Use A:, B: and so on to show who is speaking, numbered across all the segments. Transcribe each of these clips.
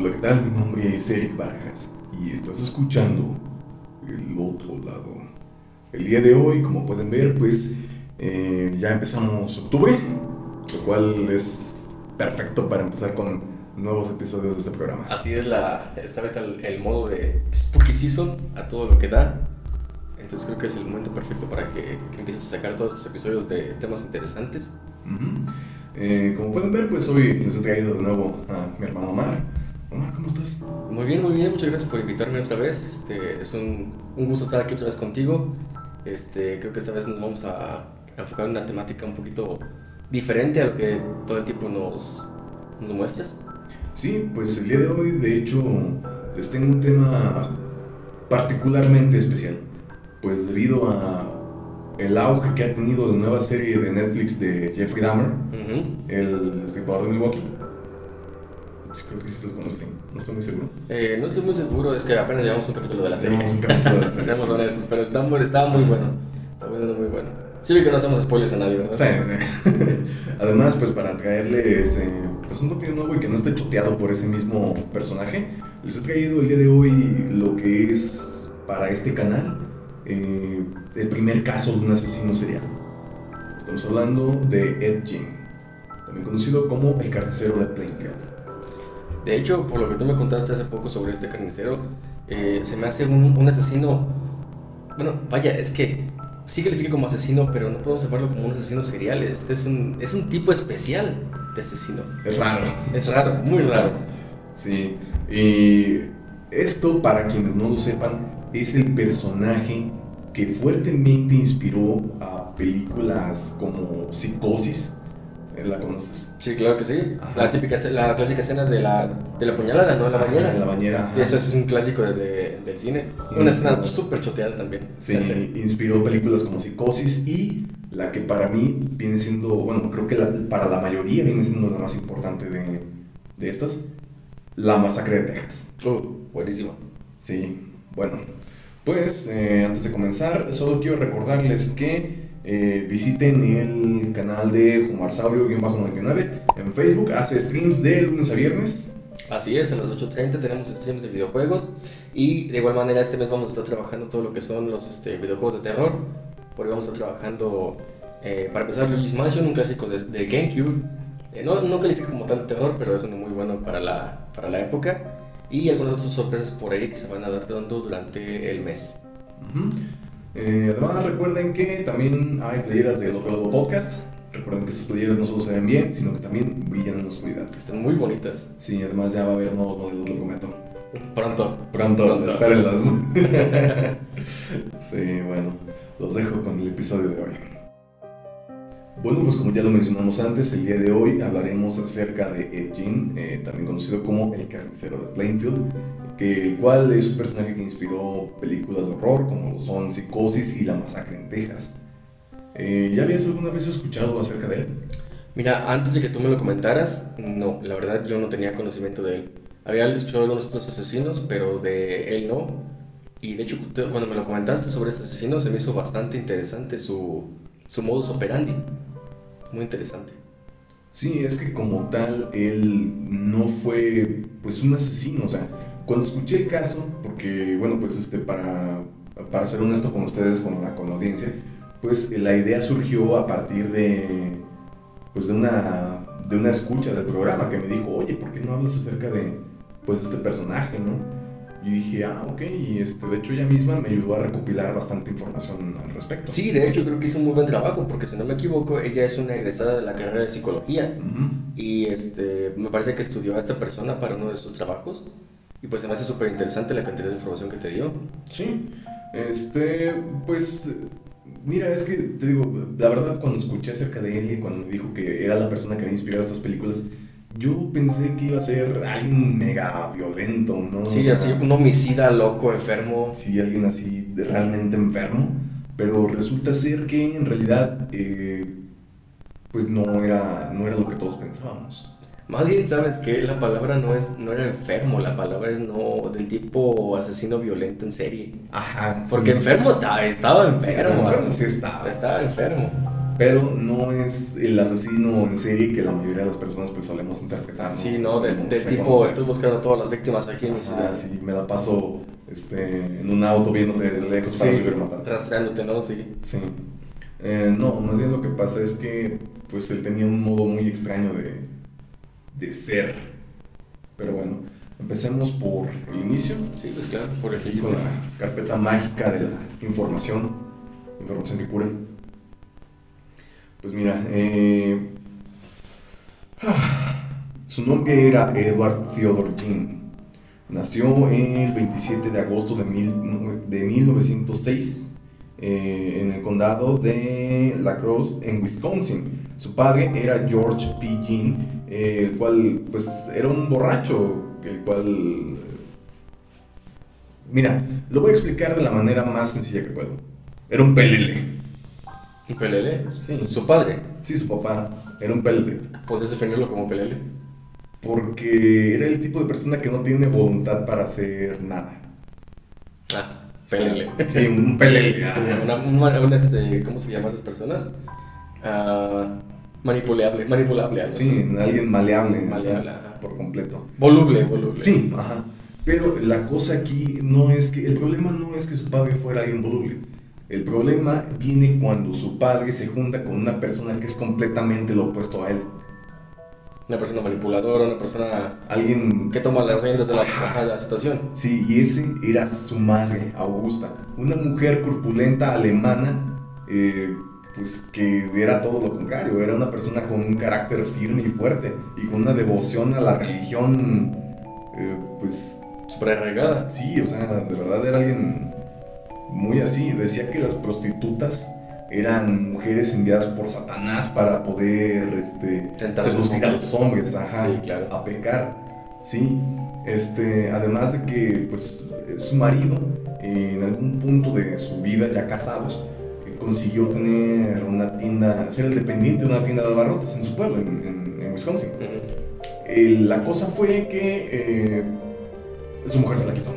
A: Hola, ¿qué tal? Mi nombre es Eric Barajas y estás escuchando El Otro Lado. El día de hoy, como pueden ver, pues eh, ya empezamos octubre, lo cual es perfecto para empezar con nuevos episodios de este programa.
B: Así es la, esta vez el, el modo de Spooky Season a todo lo que da. Entonces creo que es el momento perfecto para que, empieces a sacar todos estos episodios de temas interesantes.
A: Ujú. Eh, como pueden ver, pues hoy les he traído de nuevo a mi hermano Omar.
B: Muy bien, muy bien, muchas gracias por invitarme otra vez. Este, es un, un gusto estar aquí otra vez contigo. Este, creo que esta vez nos vamos a enfocar en una temática un poquito diferente a lo que todo el tiempo nos, nos muestras.
A: Sí, pues el día de hoy, de hecho, les tengo un tema particularmente especial. Pues debido a el auge que ha tenido la nueva serie de Netflix de Jeffrey Dahmer,
B: Ujú.
A: el destripador de Milwaukee. Sí, creo que sí lo conoces, sí. No estoy muy seguro.
B: Eh, no estoy muy seguro, es que apenas llevamos un capítulo de la serie.
A: Llevamos un capítulo de la serie,
B: Seamos honestos, pero está muy, estaba muy bueno. Está bueno, muy bueno. Sí, vi que no hacemos spoilers a nadie, ¿verdad?
A: Sí, sí. Además, pues para traerles eh, pues un contenido nuevo y que no esté choteado por ese mismo personaje, les he traído el día de hoy lo que es para este canal eh, el primer caso de un asesino serial. Estamos hablando de Ed Gein, también conocido como el carnicero de Plainfield.
B: De hecho, por lo que tú me contaste hace poco sobre este carnicero, eh, se me hace un, un asesino. Bueno, vaya, es que sí califica como asesino, pero no podemos llamarlo como un asesino serial. Este es un, es un tipo especial de asesino.
A: Es raro.
B: Es raro, muy raro.
A: Sí, y esto, para quienes no lo sepan, es el personaje que fuertemente inspiró a películas como Psicosis. ¿La conoces?
B: Sí, claro que sí.
A: Ajá.
B: La típica, la clásica escena de la, de la puñalada, ¿no? La bañera.
A: Ajá, La bañera.
B: Sí, eso es un clásico de- de- del cine. Una escena súper choteada también.
A: Sí, inspiró películas como Psicosis y la que para mí viene siendo, bueno, creo que la- para la mayoría viene siendo la más importante de, de estas, La Masacre de Texas.
B: Uh, buenísimo.
A: Sí, bueno, pues eh, antes de comenzar, solo quiero recordarles que eh, visiten el canal de Jumarsaurio-99 en Facebook, hace streams de lunes a viernes.
B: Así es, a las 8.30 tenemos streams de videojuegos y de igual manera este mes vamos a estar trabajando todo lo que son los este, videojuegos de terror. Porque vamos a estar trabajando, eh, para empezar, Luigi's Mansion, un clásico de, de GameCube. Eh, no, no califica como tal de terror, pero es uno muy bueno para la, para la época. Y algunas otras sorpresas por ahí que se van a dar dando durante el mes.
A: Ujú. Eh, además, recuerden que también hay playeras del otro lado podcast. Recuerden que estas playeras no solo se ven bien, sino que también brillan en la oscuridad.
B: Están muy bonitas.
A: Sí, además ya va a haber nuevos modelos, lo prometo.
B: Pronto.
A: Pronto,
B: Pronto.
A: espérenlos. sí, bueno, los dejo con el episodio de hoy. Bueno, pues como ya lo mencionamos antes, el día de hoy hablaremos acerca de Ed Gein, eh, también conocido como el carnicero de Plainfield, que, el cual es un personaje que inspiró películas de horror como son Psicosis y La Masacre en Texas. Eh, ¿Ya habías alguna vez escuchado acerca de él?
B: Mira, antes de que tú me lo comentaras, no, la verdad yo no tenía conocimiento de él. Había escuchado algunos otros asesinos, pero de él no. Y de hecho, cuando me lo comentaste sobre este asesino, se me hizo bastante interesante su, su modus operandi. Muy interesante.
A: Sí, es que como tal, él no fue pues un asesino, o sea, cuando escuché el caso, porque bueno, pues este, para, para ser honesto con ustedes, con la, con la audiencia, pues la idea surgió a partir de, pues de una, de una escucha del programa que me dijo, oye, ¿por qué no hablas acerca de, pues, este personaje, no? Y dije, ah, ok, y este, de hecho ella misma me ayudó a recopilar bastante información al respecto.
B: Sí, de hecho creo que hizo un muy buen trabajo, porque si no me equivoco, ella es una egresada de la carrera de psicología.
A: Ujú.
B: Y este, me parece que estudió a esta persona para uno de sus trabajos. Y pues se me hace súper interesante la cantidad de información que te dio.
A: Sí, este, pues, mira, es que te digo, la verdad cuando escuché acerca de él y cuando me dijo que era la persona que había inspirado estas películas, yo pensé que iba a ser alguien mega violento, ¿no?
B: Sí, así un homicida loco, enfermo.
A: Sí, alguien así realmente enfermo, pero resulta ser que en realidad, eh, pues no era, no era lo que todos pensábamos.
B: Más bien, ¿sabes que La palabra no es no era enfermo, la palabra es no del tipo asesino violento en serie.
A: Ajá,
B: Porque enfermo estaba, estaba enfermo.
A: enfermo sí estaba.
B: Estaba enfermo.
A: pero no es el asesino en serie que la mayoría de las personas pues solemos interpretar.
B: Sí, no, del, del tipo, estoy buscando a todas las víctimas aquí en mi ciudad.
A: sí, me la paso este, en un auto viéndote desde lejos para
B: Sí,
A: volver a matar.
B: rastreándote, ¿no? Sí.
A: Sí. Eh, no, más bien lo que pasa es que pues él tenía un modo muy extraño de, de ser. Pero bueno, empecemos por el inicio.
B: Sí, pues claro, por el físico.
A: con la carpeta mágica de la información, información que cura. Pues mira, eh, su nombre era Edward Theodore Jean. Nació el 27 de agosto de, mil, de 1906 eh, en el condado de La Crosse, en Wisconsin. Su padre era George P. Jean, eh, el cual pues era un borracho, el cual Mira, lo voy a explicar de la manera más sencilla que puedo. Era un pelele.
B: ¿Un pelele?
A: Sí.
B: Su padre.
A: Sí, su papá era un pelele.
B: ¿Puedes definirlo como pelele?
A: Porque era el tipo de persona que no tiene voluntad para hacer nada.
B: Ah, pelele.
A: Sí, un pelele.
B: Sí, una, una- una, este, ¿Cómo se llaman esas personas? Ah, manipulable, manipulable. algo
A: Sí,
B: así.
A: alguien maleable.
B: Maleable,
A: ajá,
B: ajá.
A: Por completo.
B: Voluble, voluble.
A: Sí, ajá. Pero la cosa aquí no es que. El problema no es que su padre fuera alguien voluble. El problema viene cuando su padre se junta con una persona que es completamente lo opuesto a él.
B: Una persona manipuladora, una persona
A: Alguien
B: que toma las riendas de la, de la situación.
A: Sí, y ese era su madre, Augusta, una mujer corpulenta alemana, eh, pues que era todo lo contrario, era una persona con un carácter firme y fuerte y con una devoción a la religión, eh, pues
B: Súper arraigada.
A: sí, o sea, de verdad era alguien muy así, decía que las prostitutas eran mujeres enviadas por Satanás para poder este, seducir a los hombres, ajá,
B: Sí, claro.
A: a pecar. Sí, este, además de que pues su marido eh, en algún punto de su vida ya casados eh, consiguió tener una tienda, ser el dependiente de una tienda de abarrotes en su pueblo, en, en- en Wisconsin. Eh, la cosa fue que eh, su mujer se la quitó.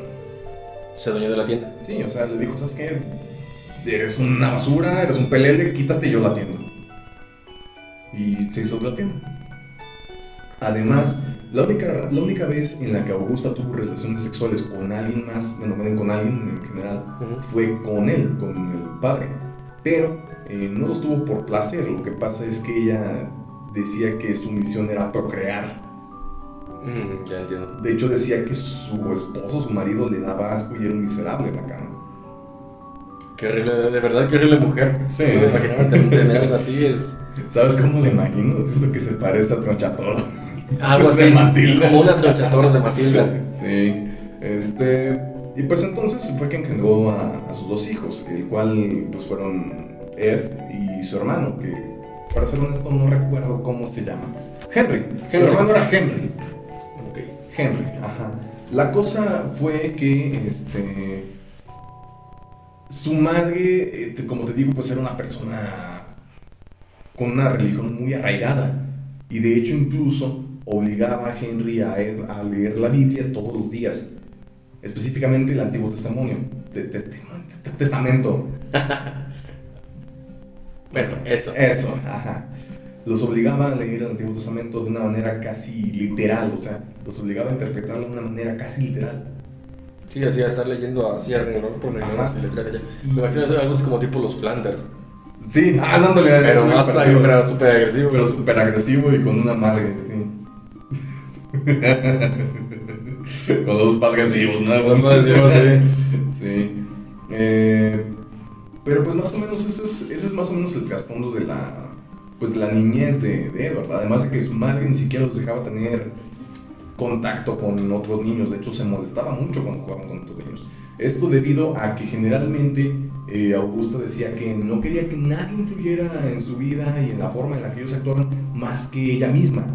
B: Se dueñó de la tienda.
A: Sí, o sea, le dijo, ¿sabes qué? Eres una basura, eres un pelele, quítate y yo la atiendo. Y se hizo la tienda. Además, la única, la única vez en la que Augusta tuvo relaciones sexuales con alguien más, bueno, con alguien en general, fue con él, con el padre. Pero eh, no los tuvo por placer, lo que pasa es que ella decía que su misión era procrear.
B: Mm, ya entiendo.
A: De hecho, decía que su esposo, su marido, le daba asco y era un miserable en la cama.
B: Qué horrible, de verdad, qué horrible mujer.
A: Sí.
B: Tener- tener algo así es
A: ¿Sabes cómo le imagino? Siento que se parece a Tronchator.
B: algo así.
A: De Matilda.
B: Como una tronchatora de Matilda.
A: Sí, este... Y pues entonces fue que engendró a, a sus dos hijos, el cual pues fueron Ed y su hermano, que para ser honesto no recuerdo cómo se llama. Henry. Su
B: Henry.
A: hermano era Henry.
B: Ok.
A: Henry, ajá. La cosa fue que, este, su madre, eh, como te digo, pues era una persona con una religión muy arraigada. Y de hecho incluso obligaba a Henry a, él a leer la Biblia todos los días. Específicamente el Antiguo Testimonio. Te- te- te- te- Testamento.
B: Bueno, eso.
A: Eso, ajá. Los obligaba a leer el Antiguo Testamento de una manera casi literal, o sea, los obligaba a interpretarlo de una manera casi literal.
B: Sí, así a estar leyendo así a renglón por renglón,
A: Ajá.
B: así letra de ella. Me imagino algo así como tipo los Flanders.
A: Sí, ah, dándole
B: Pero
A: sí,
B: más
A: sí,
B: pero súper agresivo.
A: pero súper agresivo y con una madre, sí. con dos padres vivos, ¿no?
B: Los padres vivos,
A: Sí. Eh, pero pues más o menos eso es, eso es más o menos el trasfondo de la pues de la niñez de, de Edward. Además de que su madre ni siquiera los dejaba tener contacto con otros niños. De hecho, se molestaba mucho cuando jugaban con otros niños. Esto debido a que generalmente eh, Augusta decía que no quería que nadie influyera en su vida y en la forma en la que ellos actuaban más que ella misma.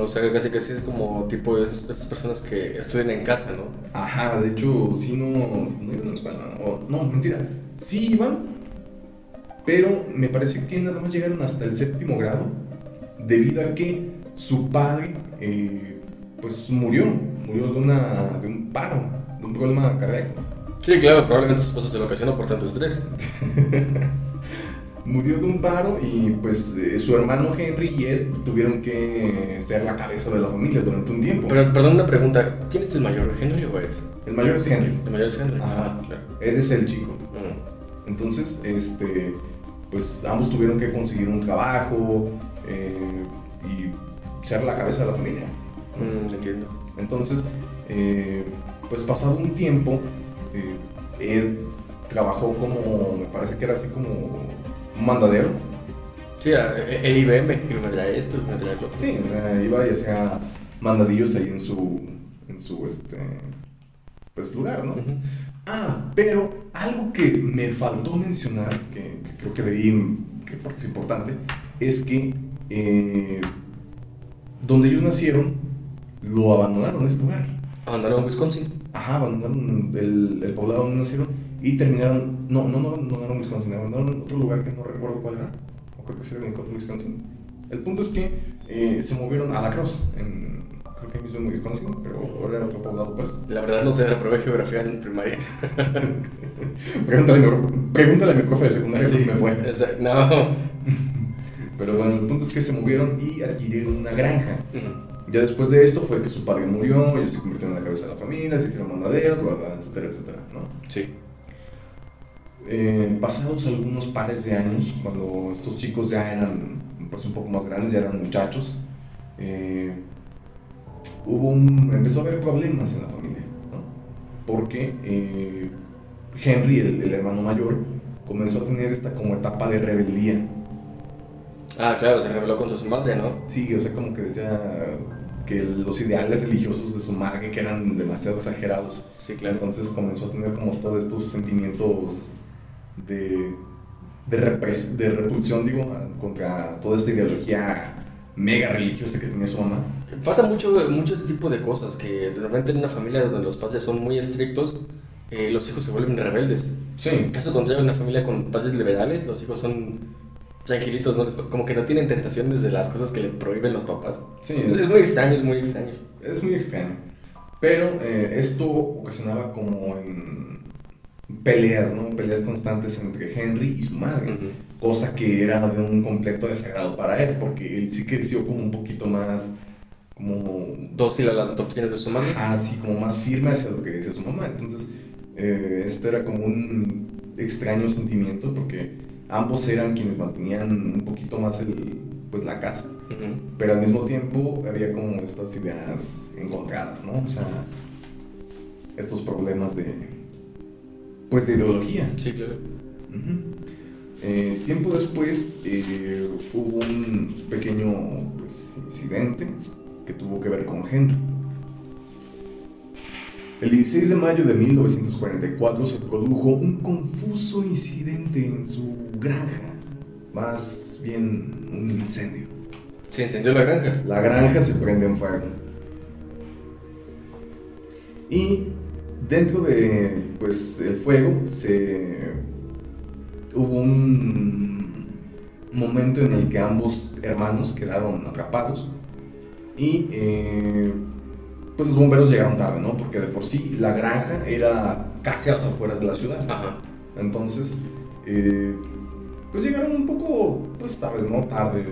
B: O sea, casi que sí es como tipo de esas, personas que estudian en casa, ¿no?
A: Ajá, de hecho, sí no, no iban a la escuela. no, mentira. Sí iban, pero me parece que nada más llegaron hasta el séptimo grado, debido a que su padre, eh, pues murió, murió de, una, de un paro, de un problema cardíaco.
B: Sí, claro, probablemente su esposo se lo ocasionó por tanto estrés.
A: murió de un paro y pues eh, su hermano Henry y Ed tuvieron que ser la cabeza de la familia durante un tiempo.
B: Pero, perdón, una pregunta. ¿Quién es el mayor, Henry o Ed?
A: el mayor es Henry.
B: El mayor es Henry.
A: Ajá.
B: Ah, claro.
A: Ed es el chico.
B: Mm.
A: Entonces, este, pues ambos tuvieron que conseguir un trabajo eh, y ser la cabeza de la familia.
B: Mm, entiendo.
A: Entonces, eh, pues pasado un tiempo, eh, Ed trabajó como, me parece que era así como un mandadero.
B: Sí, era el IBM. Y me trae esto, y me trae lo otro.
A: Sí, o sea, iba y hacía mandadillos ahí en su, en su, este, pues lugar, ¿no? Ah, pero algo que me faltó mencionar, que, que creo que debería, que porque es importante, es que eh, donde ellos nacieron, lo abandonaron ese lugar.
B: Abandonaron Wisconsin.
A: Ajá, abandonaron el, el poblado donde nacieron y terminaron, no, no, no abandonaron Wisconsin, abandonaron otro lugar que no recuerdo cuál era, o creo que sí era en Wisconsin. El punto es que eh, se movieron a La Crosse, en, creo que mismo en Wisconsin, pero ahora era otro poblado pues.
B: La verdad no sé, reprobé geografía en primaria.
A: Pregúntale, pregúntale a mi profe de secundaria
B: Sí,
A: me fue.
B: esa- no.
A: Pero bueno, el punto es que se movieron y adquirieron una granja.
B: Ujú.
A: Ya después de esto fue que su padre murió, ellos se convirtieron en la cabeza de la familia, se hicieron mandaderos, etcétera, etcétera, ¿no?
B: Sí.
A: Eh, pasados algunos pares de años, cuando estos chicos ya eran pues, un poco más grandes, ya eran muchachos, eh, hubo un, empezó a haber problemas en la familia, ¿no? Porque eh, Henry, el, el hermano mayor, comenzó a tener esta como etapa de rebeldía.
B: Ah, claro, se rebeló contra su madre, ¿no?
A: Sí, o sea, como que decía que los ideales religiosos de su madre que eran demasiado exagerados.
B: Sí, claro.
A: Entonces comenzó a tener como todos estos sentimientos de, de, repres- de repulsión, digo, contra toda esta ideología mega religiosa que tenía su mamá.
B: Pasa mucho, mucho ese tipo de cosas, que de repente en una familia donde los padres son muy estrictos, eh, los hijos se vuelven rebeldes. En
A: Sí,
B: caso contrario, en una familia con padres liberales, los hijos son tranquilitos, ¿no? Como que no tienen tentaciones de las cosas que le prohíben los papás.
A: sí,
B: Es, es muy extraño, es muy extraño.
A: es muy extraño. Pero eh, esto ocasionaba como en peleas, ¿no? Peleas constantes entre Henry y su madre.
B: Ujú.
A: cosa que era de un completo desagrado para él, porque él sí creció como un poquito más, como,
B: Dócil a las doctrinas de su madre.
A: así, como más firme hacia lo que decía su mamá. Entonces, eh, este era como un extraño sentimiento, porque ambos eran quienes mantenían un poquito más el, pues, la casa, pero al mismo tiempo había como estas ideas encontradas, ¿no? O sea, estos problemas de, pues, de ideología.
B: Sí, claro.
A: Eh, tiempo después eh, hubo un pequeño pues, incidente que tuvo que ver con Henry. El 16 de mayo de 1944 se produjo un confuso incidente en su granja, más bien un incendio.
B: Se encendió la granja.
A: La granja se prende en fuego. Y dentro de pues, el fuego se hubo un momento en el que ambos hermanos quedaron atrapados y eh, pues los bomberos llegaron tarde, ¿no? Porque de por sí la granja era casi a las afueras de la ciudad.
B: Ajá.
A: Entonces, eh, pues llegaron un poco, pues sabes, ¿no? Tarde.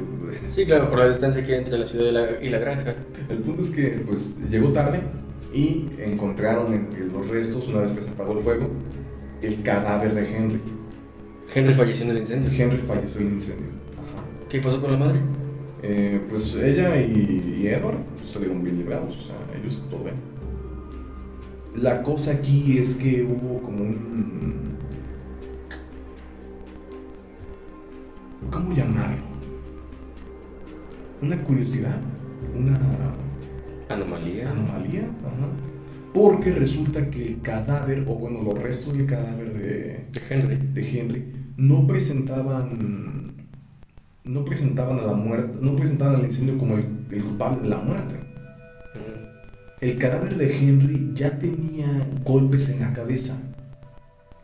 B: Sí, claro, por la distancia que hay entre la ciudad y la, y la granja.
A: El punto es que pues llegó tarde y encontraron entre los restos, una vez que se apagó el fuego, el cadáver de Henry.
B: Henry falleció en el incendio.
A: Henry falleció en el incendio. Ajá.
B: ¿Qué pasó con la madre?
A: Eh, pues ella y, y Edward pues, salieron bien librados, o sea, ellos todo bien. La cosa aquí es que hubo como un... ¿Cómo llamarlo? Una curiosidad, una
B: Anomalía.
A: anomalía, ajá. Porque resulta que el cadáver, o bueno, los restos del cadáver de,
B: De Henry.
A: de Henry no presentaban no presentaban a la muerte no presentaban al incendio como el, el culpable de la muerte
B: Ujú.
A: el cadáver de Henry ya tenía golpes en la cabeza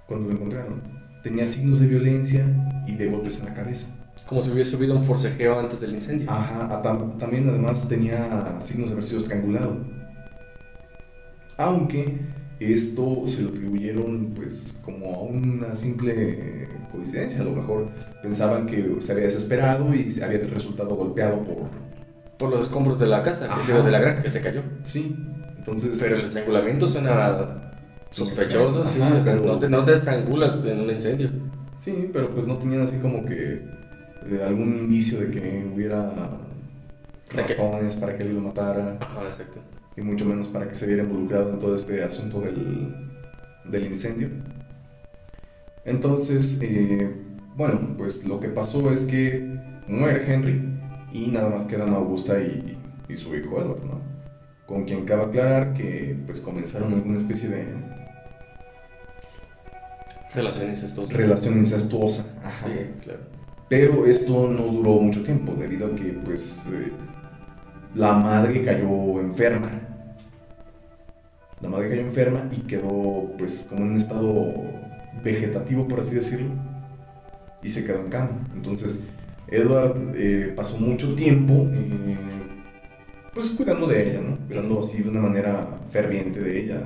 A: cuando lo encontraron tenía signos de violencia y de golpes en la cabeza
B: Como si hubiese subido un forcejeo antes del incendio.
A: Ajá, tam- también además tenía signos de haber sido estrangulado. Aunque esto se lo atribuyeron pues como a una simple coincidencia. A lo mejor pensaban que se había desesperado y se había resultado golpeado por...
B: Por los escombros de la casa, de la granja que se cayó.
A: Sí, entonces...
B: Pero el estrangulamiento suena sospechoso, sí. no, te, no te estrangulas en un incendio.
A: Sí, pero pues no tenían así como que eh, algún indicio de que hubiera razones para que él lo matara.
B: Ajá, exacto
A: y mucho menos para que se viera involucrado en todo este asunto del, del incendio. Entonces, eh, bueno, pues lo que pasó es que muere Henry y nada más quedan Augusta y, y su hijo Edward, ¿no? Con quien cabe aclarar que pues comenzaron alguna especie de...
B: Relación incestuosa.
A: Relación incestuosa,
B: ajá. Sí, claro.
A: Pero esto no duró mucho tiempo, debido a que pues... Eh, la madre cayó enferma. La madre cayó enferma y quedó pues como en un estado vegetativo, por así decirlo, y se quedó en cama. Entonces, Edward eh, pasó mucho tiempo eh, pues cuidando de ella, ¿no? Cuidando así de una manera ferviente de ella.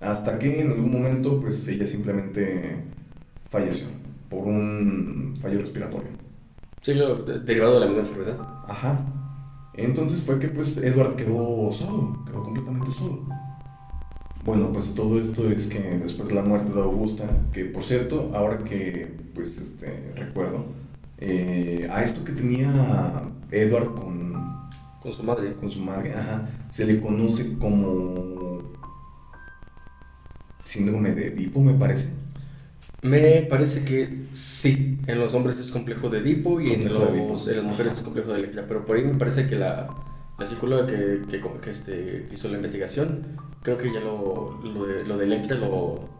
A: Hasta que en algún momento pues ella simplemente falleció por un fallo respiratorio.
B: Sí, derivado de la misma enfermedad.
A: Ajá. Entonces fue que pues Edward quedó solo, quedó completamente solo. Bueno, pues todo esto es que después de la muerte de Augusta, que por cierto, ahora que pues este recuerdo, eh, a esto que tenía Edward con,
B: con su madre,
A: con su madre, ajá, se le conoce como síndrome de Edipo, me parece.
B: Me parece que sí, en los hombres es complejo de Edipo y en, los, en, las mujeres es complejo de Electra, pero por ahí me parece que la, la psicóloga que, que, que este, hizo la investigación, creo que ya lo, lo, de, lo de Electra lo,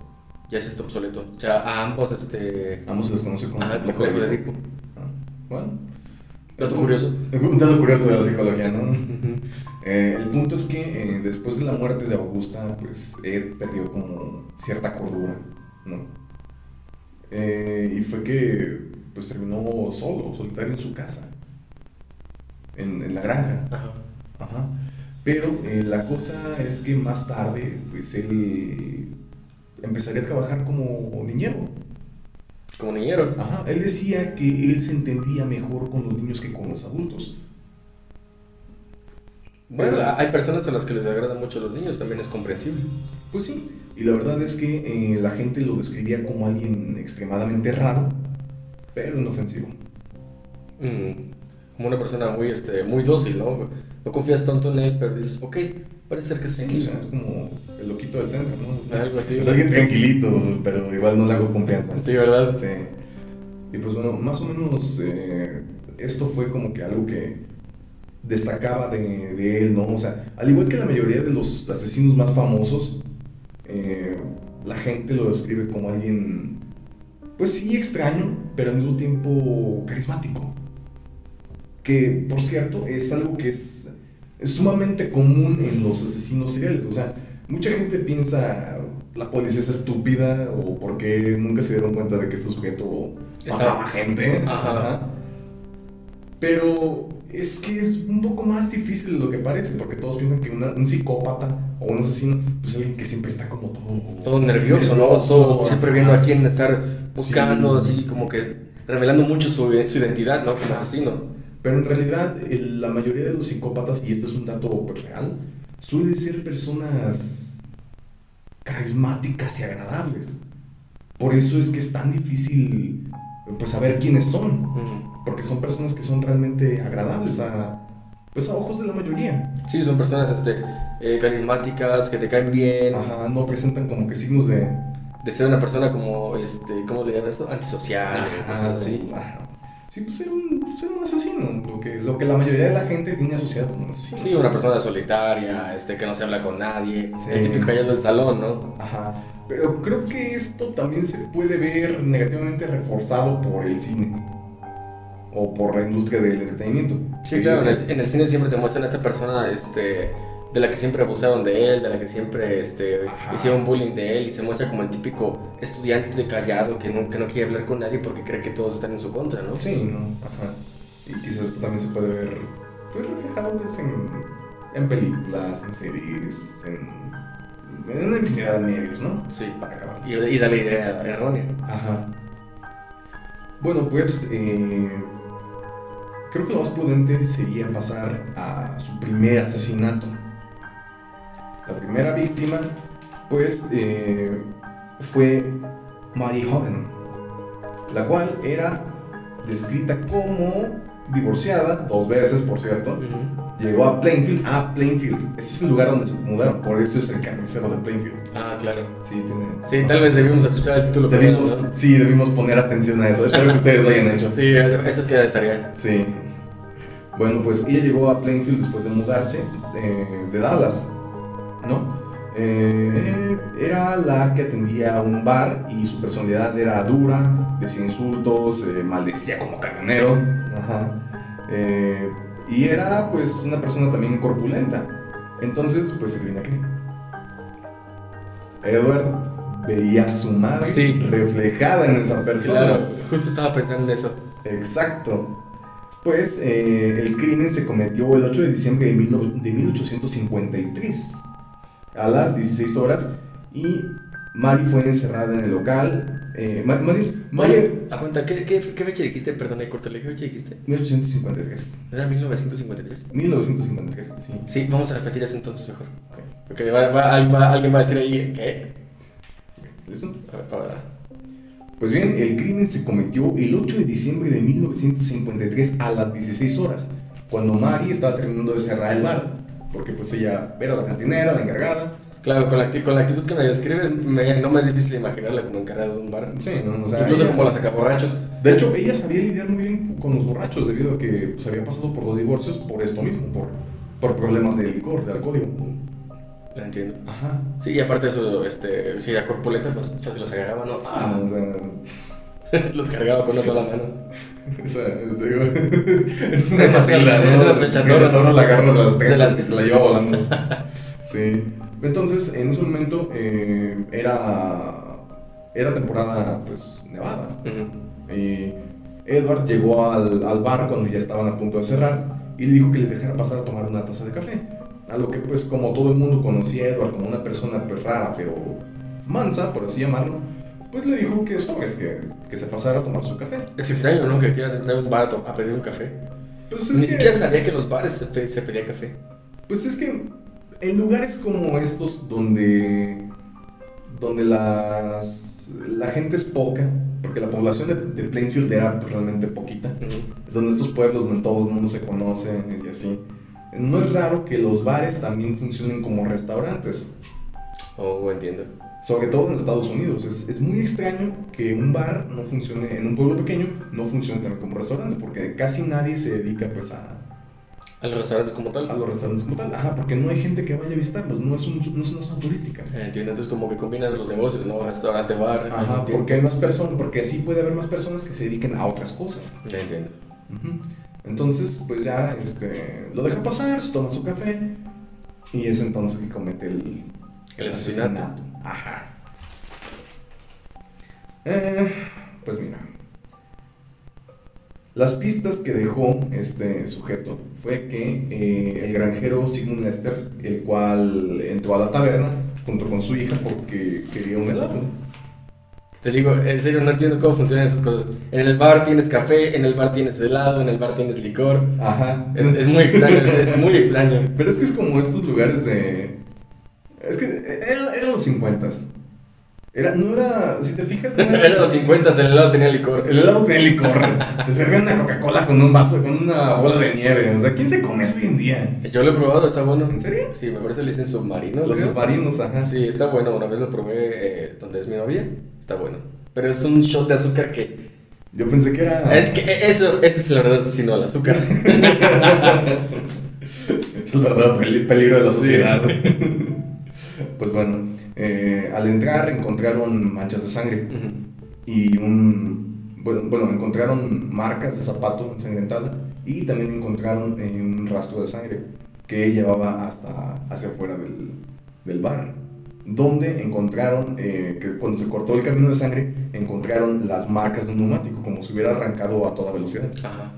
B: ya es obsoleto. Sea, a ambos, este...
A: Ambos se les conoce como
B: complejo, de Edipo.
A: Ah, bueno.
B: Dato curioso.
A: Un dato curioso de la psicología, ¿no? Eh, el punto es que eh, después de la muerte de Augusta, pues Ed perdió como cierta cordura, ¿no? Eh, y fue que pues terminó solo, solitario en su casa, en, la granja. Ajá. Pero eh, la cosa es que más tarde, pues él empezaría a trabajar como niñero.
B: Como niñero.
A: Ajá. Él decía que él se entendía mejor con los niños que con los adultos.
B: Bueno, hay personas a las que les agradan mucho los niños, también es comprensible.
A: Pues sí, y la verdad es que eh, la gente lo describía como alguien extremadamente raro, pero inofensivo.
B: Mm, como una persona muy, este, muy dócil, ¿no? No confías tanto en él, pero dices, ok, parece ser que es tranquilo.
A: es como el loquito del centro, ¿no?
B: Algo así.
A: Es alguien tranquilito, pero igual no le hago confianza.
B: Sí, ¿verdad?
A: Sí. Y pues bueno, más o menos eh, esto fue como que algo que destacaba de, de, él, ¿no? O sea, al igual que la mayoría de los asesinos más famosos, eh, la gente lo describe como alguien, pues sí, extraño, pero al mismo tiempo carismático. Que, por cierto, es algo que es, es sumamente común en los asesinos seriales. O sea, mucha gente piensa, la policía es estúpida o porque nunca se dieron cuenta de que este sujeto mataba gente. Pero es que es un poco más difícil de lo que parece, porque todos piensan que un psicópata o un asesino pues es alguien que siempre está como todo...
B: Todo nervioso, ¿no? Todo, siempre viendo a quién estar buscando, así como que revelando mucho su, su identidad, ¿no? Como asesino.
A: Pero en realidad la mayoría de los psicópatas, y este es un dato pues, real, suelen ser personas carismáticas y agradables. Por eso es que es tan difícil pues saber quiénes son porque son personas que son realmente agradables a, pues a ojos de la mayoría.
B: Sí, son personas este, eh, carismáticas, que te caen bien.
A: Ajá, no presentan como que signos de...
B: De ser una persona como, este, ¿cómo le llaman esto? Antisocial, cosas así.
A: Sí, pues ser un, ser un asesino, lo que, lo que la mayoría de la gente tiene asociado como un asesino.
B: Sí, una persona solitaria, este, que no se habla con nadie, el típico allá del salón, ¿no?
A: Ajá, pero creo que esto también se puede ver negativamente reforzado por el cine o por la industria del entretenimiento.
B: Sí, claro, en el, cine siempre te muestran a esta persona este, de la que siempre abusaron de él, de la que siempre este, hicieron bullying de él y se muestra como el típico estudiante callado que no, que no quiere hablar con nadie porque cree que todos están en su contra, ¿no?
A: Sí, ¿no? Ajá. Y quizás esto también se puede ver pues, reflejado pues, en, en películas, en series, en una infinidad de medios, ¿no?
B: Sí.
A: Para acabar.
B: Y, y da la idea errónea.
A: Ajá. Bueno, pues eh, creo que lo más prudente sería pasar a su primer asesinato. La primera víctima, pues, eh, fue Mary Hogan, la cual era descrita como divorciada, dos veces, por cierto. Llegó a Plainfield. Ah, Plainfield. Ese es el lugar donde se mudaron, por eso es el carnicero de Plainfield.
B: Ah, claro.
A: Sí, tiene.
B: Sí, tal vez debimos escuchar el título primero,
A: Debimos,
B: ¿no?
A: sí, debimos poner atención a eso. Espero que ustedes lo hayan hecho.
B: Sí, eso queda de tarea.
A: Sí. Bueno, pues ella llegó a Plainfield después de mudarse eh, de Dallas, ¿no? Eh, era la que atendía a un bar y su personalidad era dura, decía insultos, eh, maldecía como camionero. Ajá. Eh, y era pues una persona también corpulenta. Entonces, pues adivina qué. Edward veía a su madre
B: Sí.
A: reflejada en esa persona.
B: Claro, justo estaba pensando en eso.
A: Exacto. Pues el crimen se cometió el 8 de diciembre de, mil de 1853 a las 16 horas y Mary fue encerrada en el local. Eh, ma- Mary,
B: Oye, aguanta, ¿qué, qué, qué fecha dijiste? Perdón, corté, ¿qué fecha dijiste?
A: 1853.
B: ¿Era 1953?
A: 1953, sí.
B: Sí, vamos a repetir eso entonces mejor. Porque va, va- alguien, va, alguien va a decir ahí, ¿qué?
A: ¿Listo?
B: Ahora.
A: Pues bien, el crimen se cometió el 8 de diciembre de 1953 a las 16 horas, cuando Mary estaba terminando de cerrar el bar, porque pues ella era la cantinera, la encargada.
B: Claro, con la, acti- con la actitud que me describes, me, no me es difícil imaginarla como encargada de un bar.
A: Sí, no, o sea,
B: Incluso
A: ella-
B: como la sacaborrachos.
A: De hecho, ella sabía lidiar muy bien con los borrachos debido a que pues, había pasado por dos divorcios por esto mismo, por, por problemas de licor, de alcoholismo.
B: La entiendo.
A: Ajá.
B: Sí, y aparte de eso, este, si era corpulenta, pues fácil los agarraba, ¿no?
A: Ah, o sea,
B: los cargaba con una sola mano.
A: o sea, te digo, es una Matilda, ¿no?
B: es una flechadora.
A: La agarra de las
B: De las-
A: trepas y se la lleva volando. Sí. Entonces, en ese momento eh, era, era temporada, pues, nevada.
B: Ujú.
A: Y Edward llegó al, al bar cuando ya estaban a punto de cerrar y le dijo que le dejara pasar a tomar una taza de café. A lo que pues como todo el mundo conocía a Edward como una persona pues rara pero mansa, por así llamarlo, pues le dijo que sobres, que, que se pasara a tomar su café.
B: Es extraño, ¿no? Que quieras entrar a un bar a pedir un café.
A: Pues es,
B: Ni
A: que,
B: siquiera sabía que en los bares se, se pedía café.
A: pues es que en lugares como estos donde, donde las, la gente es poca, porque la población de, de Plainfield era pues, realmente poquita,
B: Ujú.
A: donde estos pueblos donde todo el mundo se conoce y así. No es raro que los bares también funcionen como restaurantes,
B: Oh, entiendo.
A: Sobre todo en Estados Unidos. Es, es muy extraño que un bar no funcione, en un pueblo pequeño, no funcione también como restaurante, porque casi nadie se dedica pues a,
B: A los restaurantes como tal.
A: a los restaurantes como tal. Ajá, porque no hay gente que vaya a visitarlos, no es, un, no es una zona turística.
B: Eh, Entiendo, entonces como que combinas los negocios, ¿no? Restaurante, bar.
A: Ajá,
B: entiendo.
A: porque hay más personas, porque así puede haber más personas que se dediquen a otras cosas.
B: Ya entiendo.
A: Entonces, pues ya este, lo deja pasar, se toma su café y es entonces que comete el,
B: El asesinato.
A: Ajá. Eh, pues mira. Las pistas que dejó este sujeto fue que eh, el granjero Sigmund Lester, el cual entró a la taberna junto con su hija porque quería un helado.
B: Te digo, en serio, no entiendo cómo funcionan esas cosas. En el bar tienes café, en el bar tienes helado, en el bar tienes licor.
A: Ajá.
B: Es, es muy extraño, es, es muy extraño.
A: Pero es que es como estos lugares de. Es que los 50 Era, no era. Si te fijas. no
B: Era los 50, el helado tenía licor.
A: El helado tenía licor. Te servían una Coca-Cola con un vaso, con una bola de nieve. O sea, ¿quién se come eso hoy en día?
B: Yo lo he probado, está bueno.
A: ¿En serio?
B: Sí, me parece que le dicen submarino.
A: Los submarinos, ajá.
B: Sí, está bueno. Una vez lo probé eh, donde es mi novia. Está bueno. Pero es un shot de azúcar que.
A: Yo pensé que era.
B: que eso, eso es la verdad, sino el azúcar.
A: Es el verdadero peli- peligro de la
B: Sí.
A: sociedad. pues bueno, eh, al entrar encontraron manchas de sangre. Y un bueno, bueno, encontraron marcas de zapato ensangrentada y también encontraron eh, un rastro de sangre que llevaba hasta hacia afuera del, del bar donde encontraron eh, que cuando se cortó el camino de sangre encontraron las marcas de un neumático como si hubiera arrancado a toda velocidad
B: Ajá.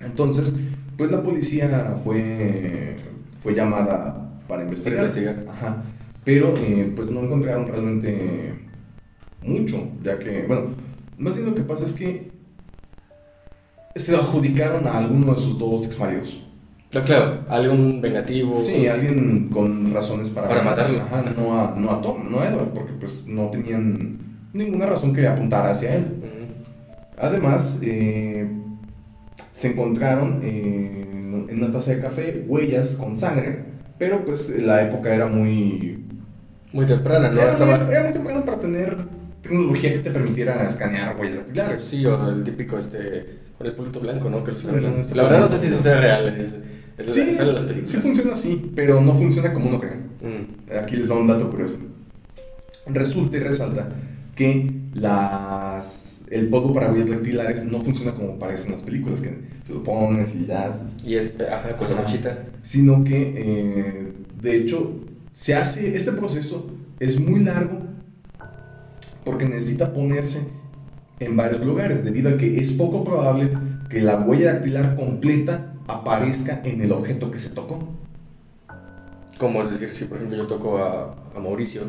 A: entonces pues la policía fue fue llamada para investigar,
B: investigar.
A: Ajá. Pero eh, pues no encontraron realmente mucho, ya que, bueno, más bien lo que pasa es que se adjudicaron a alguno de sus dos exmaridos.
B: No, claro, algún vengativo.
A: Sí, alguien con razones para,
B: Para matarlo.
A: Ajá, no a, no a Tom, no a Edward, porque pues no tenían ninguna razón que apuntar hacia él. Además, eh, se encontraron eh, en una taza de café huellas con sangre, pero pues la época era muy...
B: Muy temprana, ¿no?
A: Era,
B: Estaba...
A: muy, era muy temprano para tener tecnología que te permitiera escanear huellas dactilares.
B: Sí, o el típico este con el pulito blanco, ¿no? Que
A: Sí, no, está
B: la verdad no sé si eso sea real. Es, es
A: Sí,
B: sale las películas.
A: sí funciona así, pero no funciona como uno cree.
B: Mm.
A: Aquí les va un dato curioso. Resulta y resalta que las, el polvo para huellas dactilares no funciona como parece en las películas, que se lo pones y ya.
B: Y es, ajá, con la
A: Ajá.
B: mochita.
A: Sino que, eh, de hecho, se hace, este proceso es muy largo porque necesita ponerse en varios lugares, debido a que es poco probable que la huella dactilar completa aparezca en el objeto que se tocó.
B: Como es decir, si por ejemplo yo toco a, a Mauricio,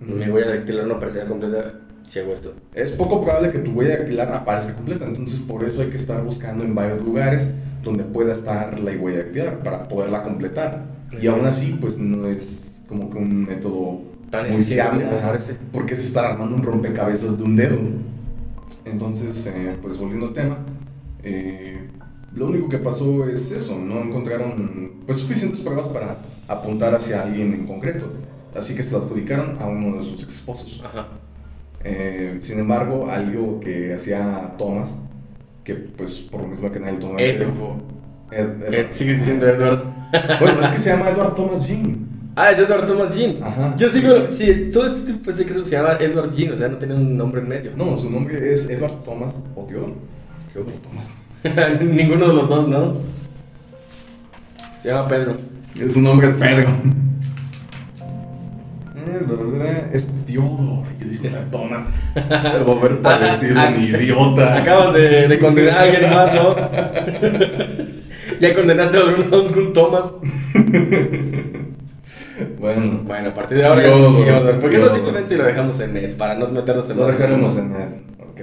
A: Ujú.
B: mi huella dactilar no aparecería completa si hago esto.
A: Es poco probable que tu huella dactilar aparezca completa, entonces por eso hay que estar buscando en varios lugares donde pueda estar la huella dactilar para poderla completar. Y aún así, pues no es como que un método
B: Tan
A: muy fiable, porque es estar armando un rompecabezas de un dedo. Entonces, eh, pues volviendo al tema, eh, lo único que pasó es eso, no encontraron pues suficientes pruebas para apuntar hacia alguien en concreto, así que se lo adjudicaron a uno de sus ex esposos.
B: Ajá.
A: Eh, sin embargo, algo que hacía Thomas, que pues por lo mismo que nadie serio-
B: Edward.
A: Ed- Ed-
B: Ed, sigue diciendo Edward.
A: Bueno, es que se llama Edward Thomas Jean.
B: Ah, es Edward Thomas Jean.
A: Ajá.
B: Yo sigo, sí, es- todo este tiempo pensé que eso se llamaba Edward Jean, o sea, no tenía un nombre en medio.
A: No, su nombre es Edward Thomas o Theodore. Es Theodore Thomas.
B: Ninguno de los dos, ¿no? Se llama Pedro.
A: Su nombre es Pedro. Es Theodore. Yo dije,
B: Es-
A: Thomas. Debo haber parecido
B: Ah,
A: un
B: ah,
A: idiota.
B: Acabas de, de condenar a alguien más, ¿no? ya condenaste a algún, a algún Thomas.
A: Bueno,
B: Bueno, a partir de ahora ya
A: Theodore,
B: es Theodore. ¿Por qué no
A: Theodore.
B: simplemente lo dejamos en net para no meternos en
A: lo dejaremos en él. Ok.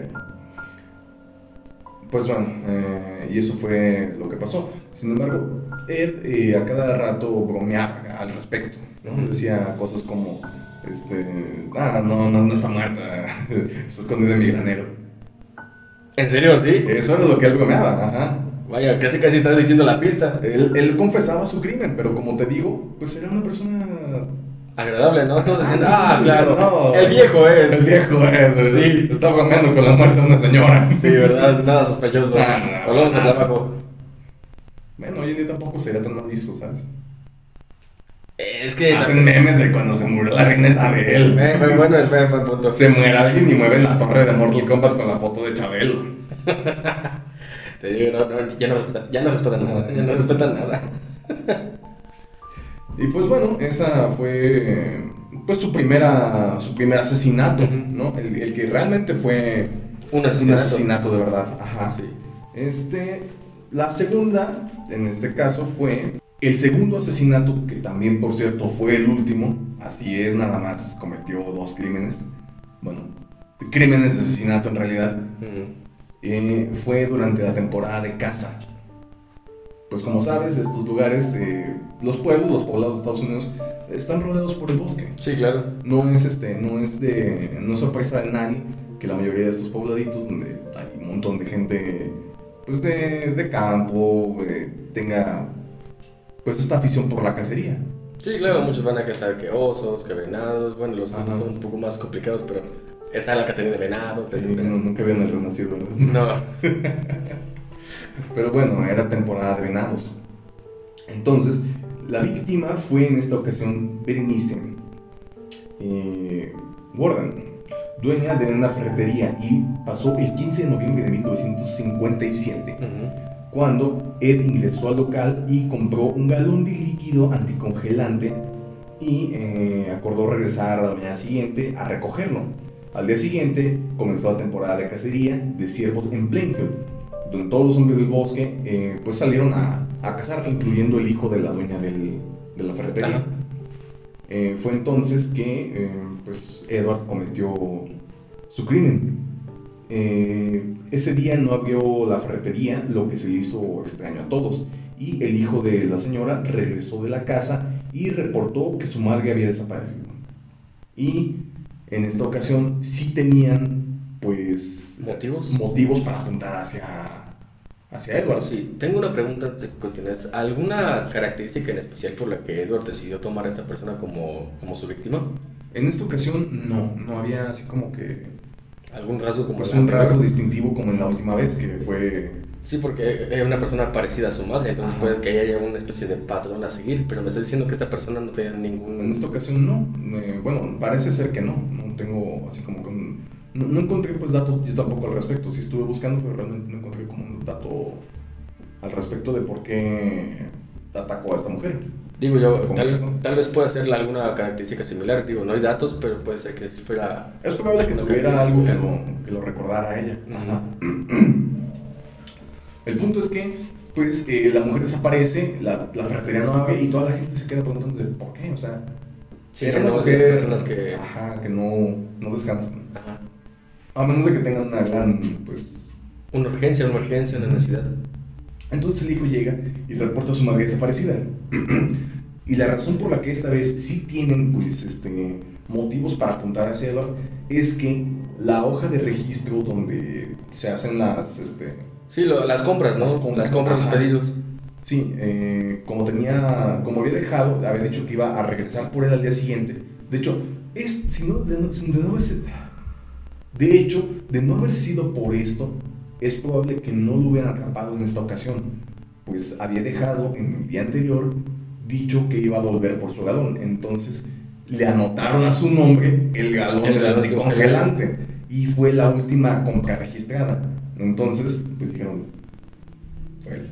A: Pues bueno, eh, y eso fue lo que pasó. Sin embargo, Ed eh, a cada rato bromeaba al respecto. ¿no? Decía cosas como: este, Ah, no, no, no está muerta. está escondida en mi granero.
B: ¿En serio, sí?
A: Eso era lo que él bromeaba. Ajá.
B: Vaya, casi casi estás diciendo la pista.
A: Él, él confesaba su crimen, pero como te digo, pues era una persona.
B: Agradable, ¿no? Todos diciendo,
A: Ah,
B: ah,
A: todos
B: claro.
A: no.
B: el viejo,
A: El
B: ¿eh?
A: viejo, eh,
B: Sí.
A: Está bromeando con la muerte de una señora.
B: Sí, ¿verdad? Nada sospechoso.
A: No, no.
B: Volvemos hasta abajo.
A: Bueno, hoy en día tampoco sería tan mal visto, ¿sabes?
B: Es que.
A: Hacen memes de cuando se murió la reina Isabel.
B: Eh, bueno, buen punto.
A: Se muere alguien y mueven la torre de Mortal Kombat con la foto de Chabelo.
B: Te digo, no, no, ya no respetan, ya no respetan nada. Ya no respetan nada.
A: Y pues bueno, esa fue pues su primera su primer asesinato. ¿no? El, el que realmente fue
B: Un
A: un
B: asesinato.
A: asesinato de verdad. Ajá.
B: Sí.
A: Este, la segunda, en este caso, fue el segundo asesinato, que también, por cierto, fue el último. Así es, nada más cometió dos crímenes. Bueno, crímenes de asesinato en realidad. Eh, fue durante la temporada de caza. Pues como sabes, estos lugares, eh, los pueblos, los poblados de Estados Unidos, están rodeados por el bosque.
B: Sí, claro.
A: No es este, no es de, no es sorpresa de nadie que la mayoría de estos pobladitos donde hay un montón de gente, pues de, de campo, eh, tenga, pues esta afición por la cacería.
B: Sí, claro, muchos van a cazar que osos, que venados. Bueno, los osos
A: Ajá.
B: son un poco más complicados, pero está la cacería de venados,
A: Sí, no, nunca vieron el renacido, ¿verdad?
B: No.
A: Pero bueno, era temporada de venados. Entonces, la víctima fue en esta ocasión Berenice eh, Gordon, dueña de una ferretería y pasó el 15 de noviembre de 1957
B: Ujú.
A: cuando Ed ingresó al local y compró un galón de líquido anticongelante y eh, acordó regresar a la mañana siguiente a recogerlo. Al día siguiente comenzó la temporada de cacería de ciervos en Plainfield, donde todos los hombres del bosque eh, pues salieron a, a cazar, incluyendo el hijo de la dueña del- de la ferretería. Eh, fue entonces que eh, pues Edward cometió su crimen. Ese día no abrió la ferretería, lo que se le hizo extraño a todos, y el hijo de la señora regresó de la casa y reportó que su madre había desaparecido. Y en esta ocasión sí tenían pues
B: ¿Motivos?
A: motivos para apuntar hacia, hacia Edward.
B: Sí, tengo una pregunta antes de que continúes. ¿Alguna característica en especial por la que Edward decidió tomar a esta persona como, como su víctima?
A: En esta ocasión no, no había así como que
B: ¿Algún rasgo como
A: pues un rasgo distintivo como en la última vez que fue
B: Sí, porque era una persona parecida a su madre, entonces puede que haya una especie de patrón a seguir, pero me estás diciendo que esta persona no tenía ningún...
A: en esta ocasión no, Eh, bueno parece ser que no, no tengo así como que un- no, no encontré pues datos yo tampoco al respecto, sí estuve buscando pero realmente no encontré como un dato al respecto de por qué atacó a esta mujer.
B: Digo yo, tal, tal vez pueda ser alguna característica similar, digo, no hay datos, pero puede ser que si fuera...
A: Es probable que tuviera algo que lo, que lo recordara a ella. Ajá. El punto es que, pues, eh, la mujer desaparece, la, la ferretería no abre y toda la gente se queda preguntándose por qué, o sea,
B: Sí,
A: era
B: no
A: una
B: de
A: mujer,
B: personas que...
A: ajá, que no, no descansan.
B: Ajá.
A: A menos de que tengan una gran, pues...
B: Una urgencia, una emergencia, una necesidad.
A: Entonces el hijo llega y reporta a su madre desaparecida. y la razón por la que esta vez sí tienen, pues, este, motivos para apuntar hacia Edward es que la hoja de registro donde se hacen las, este,
B: Sí, lo- las compras, ¿no?
A: Las
B: Las
A: compras,
B: los pedidos.
A: Sí, eh, como tenía, como había dejado, había dicho que iba a regresar por él al día siguiente. De hecho, es, si no, de, no- de no haber sido- de hecho, de no haber sido por esto, es probable que no lo hubieran atrapado en esta ocasión, pues había dejado en el día anterior dicho que iba a volver por su galón. Entonces le anotaron a su nombre el galón
B: El
A: del anticongelante y fue la última compra registrada. Entonces, pues dijeron, fue él.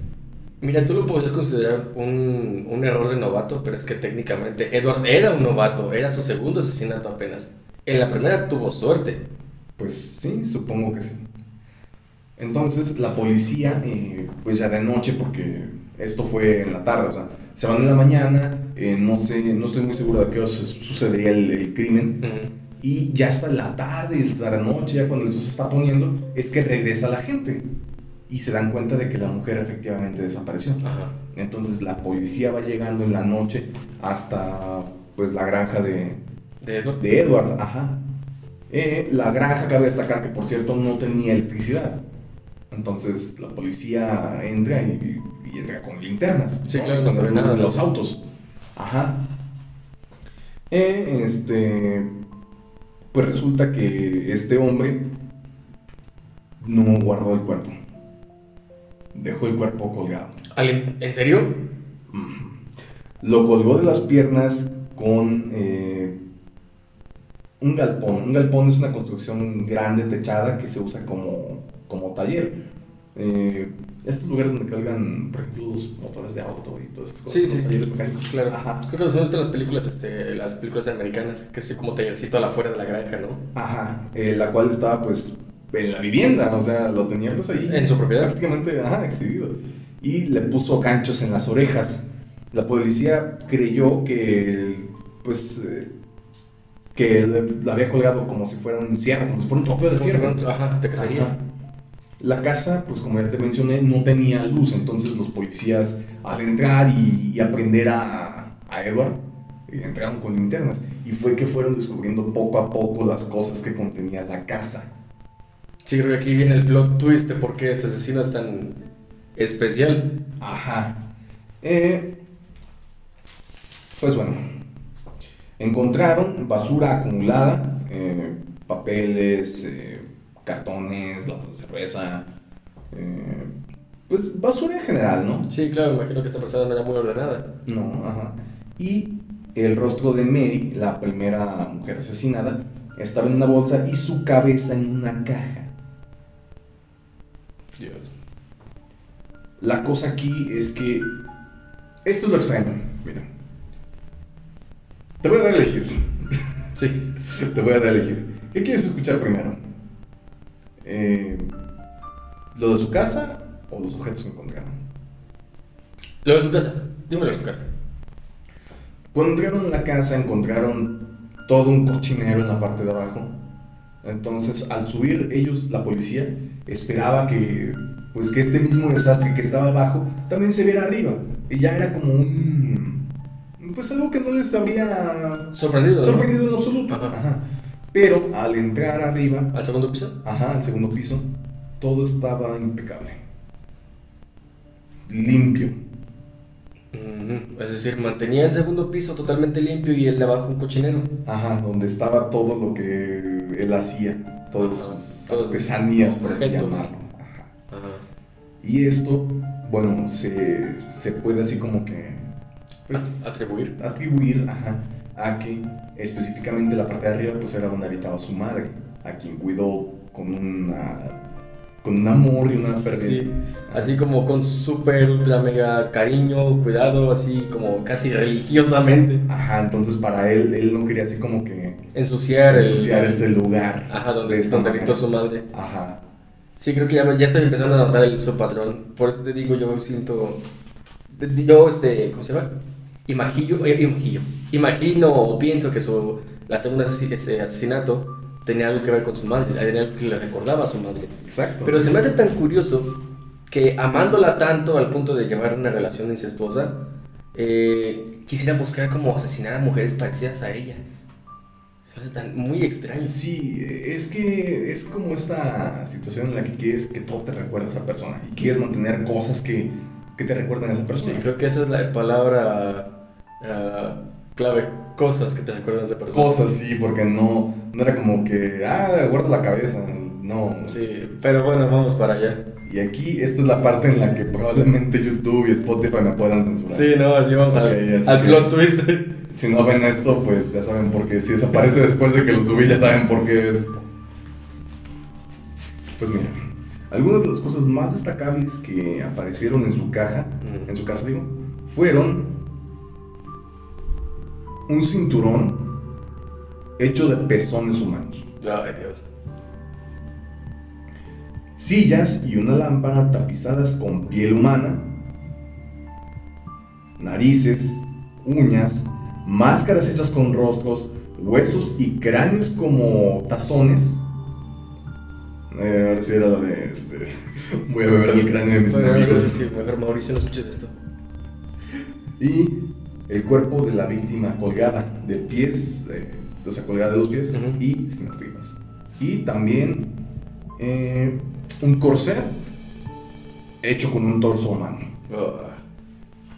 B: Mira, tú lo podrías considerar un, un error de novato, pero es que técnicamente Edward era un novato, era su segundo asesinato apenas. En la primera tuvo suerte.
A: Pues sí, supongo que sí. Entonces la policía, eh, pues ya de noche, porque esto fue en la tarde, o sea, se van en la mañana, eh, no sé, no estoy muy seguro de qué hora su- sucedería el, el crimen,
B: Ujú.
A: Y ya hasta la tarde, hasta la noche, ya cuando eso se está poniendo, es que regresa la gente y se dan cuenta de que la mujer efectivamente desapareció.
B: Ajá.
A: Entonces la policía va llegando en la noche hasta pues la granja de,
B: De Edward.
A: de Edward, ajá. Eh, la granja, cabe destacar que por cierto no tenía electricidad. Entonces la policía entra y, y entra con linternas.
B: Sí, claro, se nada, ¿no?
A: los autos. Ajá. Eh, este. Pues resulta que este hombre no guardó el cuerpo. Dejó el cuerpo colgado.
B: ¿Alguien- ¿En serio?
A: Lo colgó de las piernas con eh, un galpón. Un galpón es una construcción grande, techada, que se usa como, como taller. Eh, estos lugares donde cargan, por ejemplo, los motores de auto y todas esas cosas.
B: Sí, sí.
A: talleres mecánicos.
B: Claro.
A: Ajá.
B: Creo que son estas las películas, este, las películas americanas, que es como tallercito a la afuera de la granja, ¿no?
A: Ajá. Eh, la cual estaba, pues, en la vivienda. O sea, lo tenía, pues, ahí.
B: En su propiedad.
A: Prácticamente, ajá, exhibido. Y le puso ganchos en las orejas. La policía creyó que, pues, eh, que la había colgado como si fuera un cierre, como si fuera un trofeo de
B: fuera un- Ajá, de cacería.
A: Ajá. La casa, pues como ya te mencioné, no tenía luz, entonces los policías al entrar y, y aprender a, a Edward, eh, entraron con linternas. Y fue que fueron descubriendo poco a poco las cosas que contenía la casa.
B: Sí, creo que aquí viene el plot twist de por qué este asesino es tan especial.
A: Ajá. Eh, pues bueno, encontraron basura acumulada, eh, papeles, eh, cartones, latas de cerveza, eh, pues basura en general, ¿no?
B: Sí, claro, imagino que esta persona no era muy ordenada.
A: No, ajá. Y el rostro de Mary, la primera mujer asesinada, estaba en una bolsa y su cabeza en una caja.
B: Dios.
A: La cosa aquí es que esto es lo extraño. Mira, te voy a dar a elegir.
B: Sí.
A: Te voy a dar a elegir. ¿Qué quieres escuchar primero? Eh, ¿Lo de su casa o los objetos que encontraron?
B: Lo de su casa. Dímelo de su casa.
A: Cuando entraron a la casa encontraron todo un cochinero en la parte de abajo. Entonces, al subir ellos, la policía, esperaba que, pues, que este mismo desastre que estaba abajo también se viera arriba. Y ya era como un... Pues algo que no les había
B: Sorprendido. ¿no?
A: sorprendido en absoluto.
B: Ajá.
A: Ajá. Pero al entrar arriba,
B: ¿Al segundo piso?
A: ajá, al segundo piso, todo estaba impecable. Limpio.
B: Es decir, mantenía el segundo piso totalmente limpio y el de abajo un cochinero.
A: Ajá, donde estaba todo lo que él hacía, todas
B: Ajá,
A: sus artesanías, por así llamarlo. Ajá.
B: Ajá.
A: Y esto, bueno, se, se puede así como que pues,
B: atribuir.
A: atribuir ajá, a que específicamente la parte de arriba pues era donde habitaba su madre, a quien cuidó con una con un amor y una
B: Sí, así como con súper, ultra, mega cariño, cuidado, así como casi religiosamente.
A: Ajá, entonces para él, él no quería así como que
B: Ensuciar, el-
A: ensuciar este lugar.
B: Ajá, donde,
A: de esta
B: donde su madre.
A: Ajá.
B: Sí, creo que ya, ya estoy empezando a notar el subpatrón. Por eso te digo, yo siento. Yo, este. ¿Cómo se llama? Imagino. eh, imagino, imagino o pienso que su, la segunda asesi- este asesinato tenía algo que ver con su madre. Tenía algo que le recordaba a su madre.
A: Exacto.
B: Pero se me hace tan curioso que amándola tanto al punto de llevar una relación incestuosa, eh, quisiera buscar como asesinar a mujeres parecidas a ella. Se me hace tan muy extraño.
A: Sí, es que es como esta situación en la que quieres que todo te recuerde a esa persona y quieres mantener cosas que, que te recuerden a esa
B: Sí,
A: persona.
B: creo que esa es la palabra ah, clave. Cosas que te recuerdan a esa persona.
A: Cosas, sí, porque no, no era como que, ah, guarda la cabeza. No.
B: Sí, pero bueno, vamos para allá.
A: Y aquí, esta es la parte en la que probablemente YouTube y Spotify me puedan censurar.
B: Sí, no, así vamos
A: Ok,
B: al,
A: así
B: al plot twist.
A: Si no ven esto, pues ya saben por qué. Si desaparece después de que lo subí, ya saben por qué es. Pues mira, algunas de las cosas más destacables que aparecieron en su caja,
B: Mm.
A: en su casa digo, fueron un cinturón hecho de pezones humanos,
B: Ay, Dios.
A: sillas y una lámpara tapizadas con piel humana, narices, uñas, máscaras hechas con rostros, huesos y cráneos como tazones. Eh, ahora sí era la de este. Voy a beber el cráneo de mis
B: Bueno,
A: amigos.
B: sí, mejor Mauricio, no escuches esto.
A: Y el cuerpo de la víctima colgada de pies, eh, o sea, colgada de los pies
B: Ujú.
A: y sin las tripas. Y también eh, un corsé hecho con un torso humano.
B: Ah.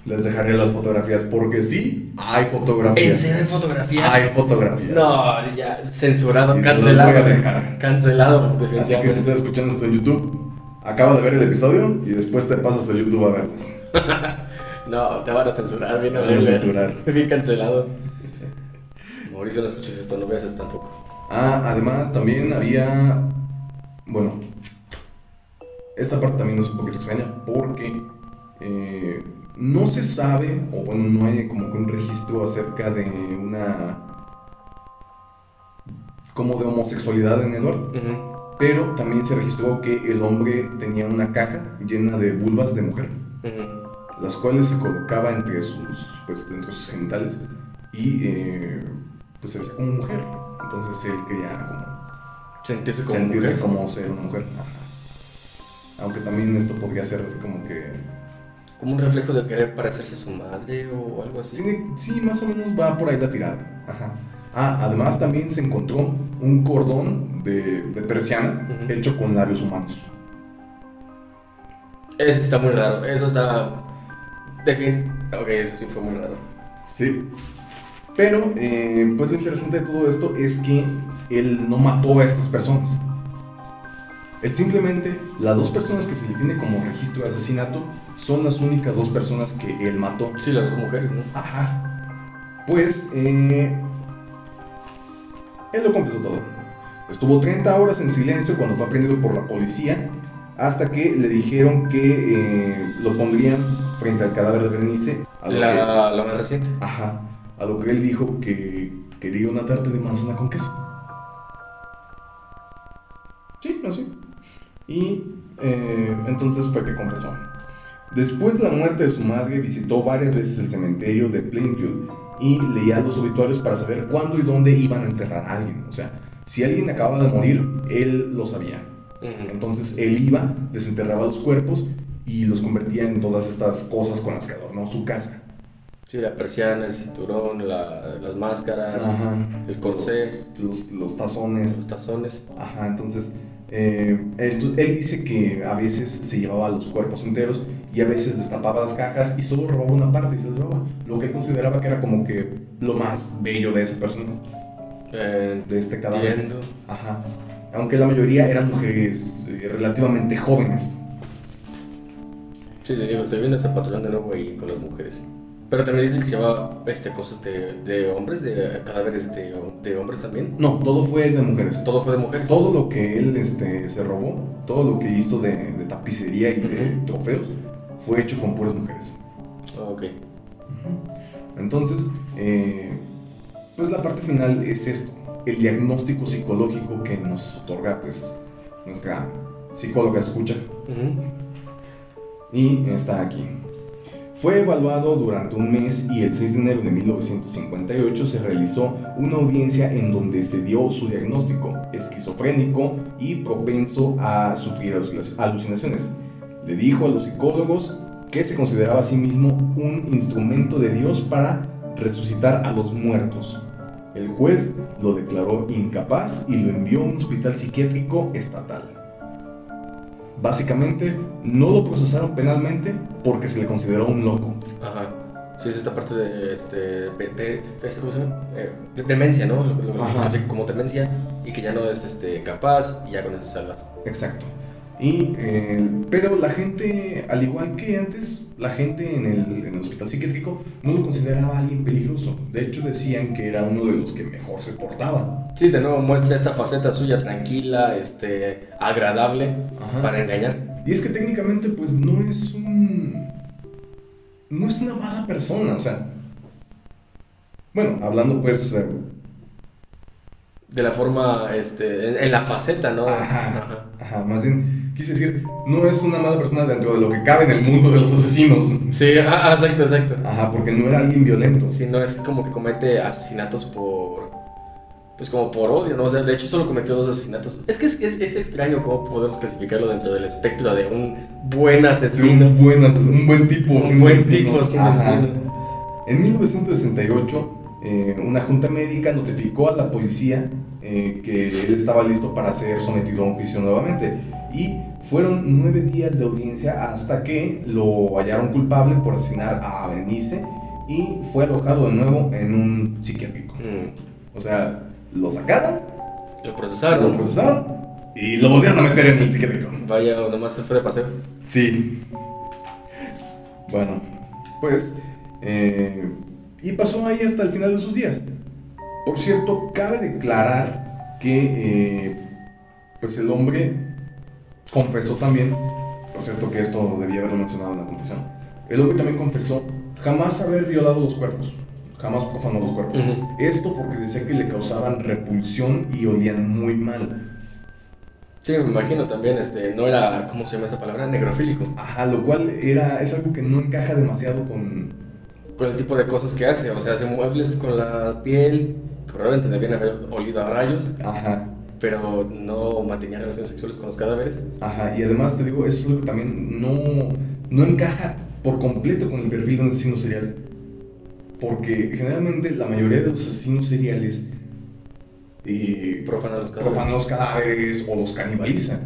A: Les dejaré las fotografías porque sí, hay
B: ¿En
A: fotografías.
B: serio hay fotografías?
A: Hay fotografías.
B: No, ya, censurado,
A: Y se
B: cancelado.
A: voy a dejar.
B: Cancelado,
A: Así que si estás escuchando esto en YouTube, acaba de ver el episodio y después te pasas a YouTube a verlas.
B: No, te van a censurar, bien
A: Te van a
B: horrible.
A: censurar.
B: Bien cancelado. Mauricio, no escuches esto, no veas esto tampoco.
A: Ah, además también había. Bueno, esta parte también es un poquito extraña porque eh, no se sabe, o bueno, no hay como que un registro acerca de una. como de homosexualidad en Edward, pero también se registró que el hombre tenía una caja llena de vulvas de mujer,
B: Ujú.
A: Las cuales se colocaba entre sus, pues, entre sus genitales y eh, pues se veía como mujer. Entonces él quería como
B: Sentirse como
A: sentirse
B: mujer.
A: como ser una mujer. Ajá. Aunque también esto podría ser así como que...
B: Como un reflejo de querer parecerse a su madre o algo así.
A: Tiene, sí, más o menos va por ahí la tirada. Ajá. Ah, además también se encontró un cordón de, de persiana hecho con labios humanos.
B: Eso está muy raro. Eso está. De fin. Ok, eso sí fue muy raro.
A: Sí. Pero, eh, pues lo interesante de todo esto es que él no mató a estas personas. Él simplemente, las dos personas que se le tiene como registro de asesinato son las únicas dos personas que él mató.
B: Sí, las dos mujeres, ¿no?
A: Ajá. Pues, eh, él lo confesó todo. Estuvo 30 horas en silencio cuando fue aprendido por la policía, hasta que le dijeron que eh, lo pondrían frente al cadáver de Berenice. A lo que,
B: La, la más reciente.
A: ajá, a lo que él dijo que quería una tarta de manzana con queso. Sí, así. Y eh, entonces fue que confesó. Después de la muerte de su madre, visitó varias veces el cementerio de Plainfield y leía los obituarios para saber cuándo y dónde iban a enterrar a alguien. O sea, si alguien acababa de morir, él lo sabía. Entonces él iba, desenterraba los cuerpos y los convertía en todas estas cosas con las que adornó su casa.
B: Sí, la persiana, el cinturón, las máscaras, el corsé.
A: Los, los, tazones.
B: Los tazones.
A: Ajá, entonces eh, él, dice que a veces se llevaba los cuerpos enteros y a veces destapaba las cajas y solo robaba una parte y se robaba. Lo que él consideraba que era como que lo más bello de esa persona.
B: Eh, de este cadáver.
A: Ajá. Aunque la mayoría eran mujeres eh, relativamente jóvenes.
B: Sí, te digo, estoy viendo ese patrón de nuevo ahí con las mujeres. Pero también dicen que se llevaba este, cosas de, de hombres, de cadáveres de, de, hombres también.
A: No, todo fue de mujeres.
B: Todo fue de mujeres.
A: Todo lo que él este, se robó, todo lo que hizo de, de tapicería y de trofeos, fue hecho con puras mujeres.
B: ok.
A: Entonces, eh, pues la parte final es esto, el diagnóstico psicológico que nos otorga pues nuestra psicóloga escucha. Y está aquí. Fue evaluado durante un mes y el 6 de enero de 1958 se realizó una audiencia en donde se dio su diagnóstico, esquizofrénico y propenso a sufrir alucinaciones. Le dijo a los psicólogos que se consideraba a sí mismo un instrumento de Dios para resucitar a los muertos. El juez lo declaró incapaz y lo envió a un hospital psiquiátrico estatal. Básicamente, no lo procesaron penalmente porque se le consideró un loco.
B: Ajá. Sí, es esta parte de, este, de, eh, demencia, ¿no? Lo, lo, como demencia y que ya no es este, capaz y ya con eso salvas.
A: Exacto. Y, eh, pero la gente, al igual que antes, la gente en el, en el, hospital psiquiátrico no lo consideraba alguien peligroso. De hecho, decían que era uno de los que mejor se portaba.
B: Sí, de nuevo muestra esta faceta suya tranquila, este, agradable para engañar.
A: Y es que técnicamente, pues no es un. No es una mala persona, o sea. Bueno, hablando pues. Eh,
B: de la forma, este, en, la faceta, ¿no?
A: Ajá, ajá, más bien, quise decir, no es una mala persona dentro de lo que cabe en el mundo de los asesinos.
B: Sí, ah, ah, exacto, exacto.
A: Ajá, porque no era alguien violento.
B: Sí, no es como que comete asesinatos por, pues como por odio, ¿no? O sea, de hecho solo cometió dos asesinatos. Es que es, es, es extraño cómo podemos clasificarlo dentro del espectro de un buen asesino.
A: un, buen un buen tipo.
B: Un buen tipo, asesino.
A: En 1968 eh, una junta médica notificó a la policía eh, que él estaba listo para ser sometido a un juicio nuevamente. Y fueron nueve días de audiencia hasta que lo hallaron culpable por asesinar a Berenice y fue alojado de nuevo en un psiquiátrico. Mm. O sea, lo sacaron,
B: lo procesaron,
A: lo procesaron y lo volvieron a meter en el psiquiátrico.
B: Vaya, nomás se fue de paseo.
A: Sí. Bueno, pues eh, y pasó ahí hasta el final de sus días. Por cierto, cabe declarar que eh, pues el hombre confesó también, por cierto que esto debía haberlo mencionado en la confesión, el hombre también confesó jamás haber violado los cuerpos, jamás profanó los cuerpos. Esto porque decía que le causaban repulsión y olían muy mal.
B: Sí, me imagino también, este, no era, ¿cómo se llama esa palabra? Negrofílico.
A: Ajá, lo cual era, es algo que no encaja demasiado con,
B: con el tipo de cosas que hace. O sea, hace muebles con la piel, que probablemente debían haber olido a rayos.
A: Ajá.
B: Pero no mantenía relaciones sexuales con los cadáveres.
A: Ajá, y además te digo, eso es algo que también no, no encaja por completo con el perfil de un asesino serial. Porque generalmente la mayoría de los asesinos seriales
B: eh, profanan, los
A: cadáveres. profanan los cadáveres o los canibalizan.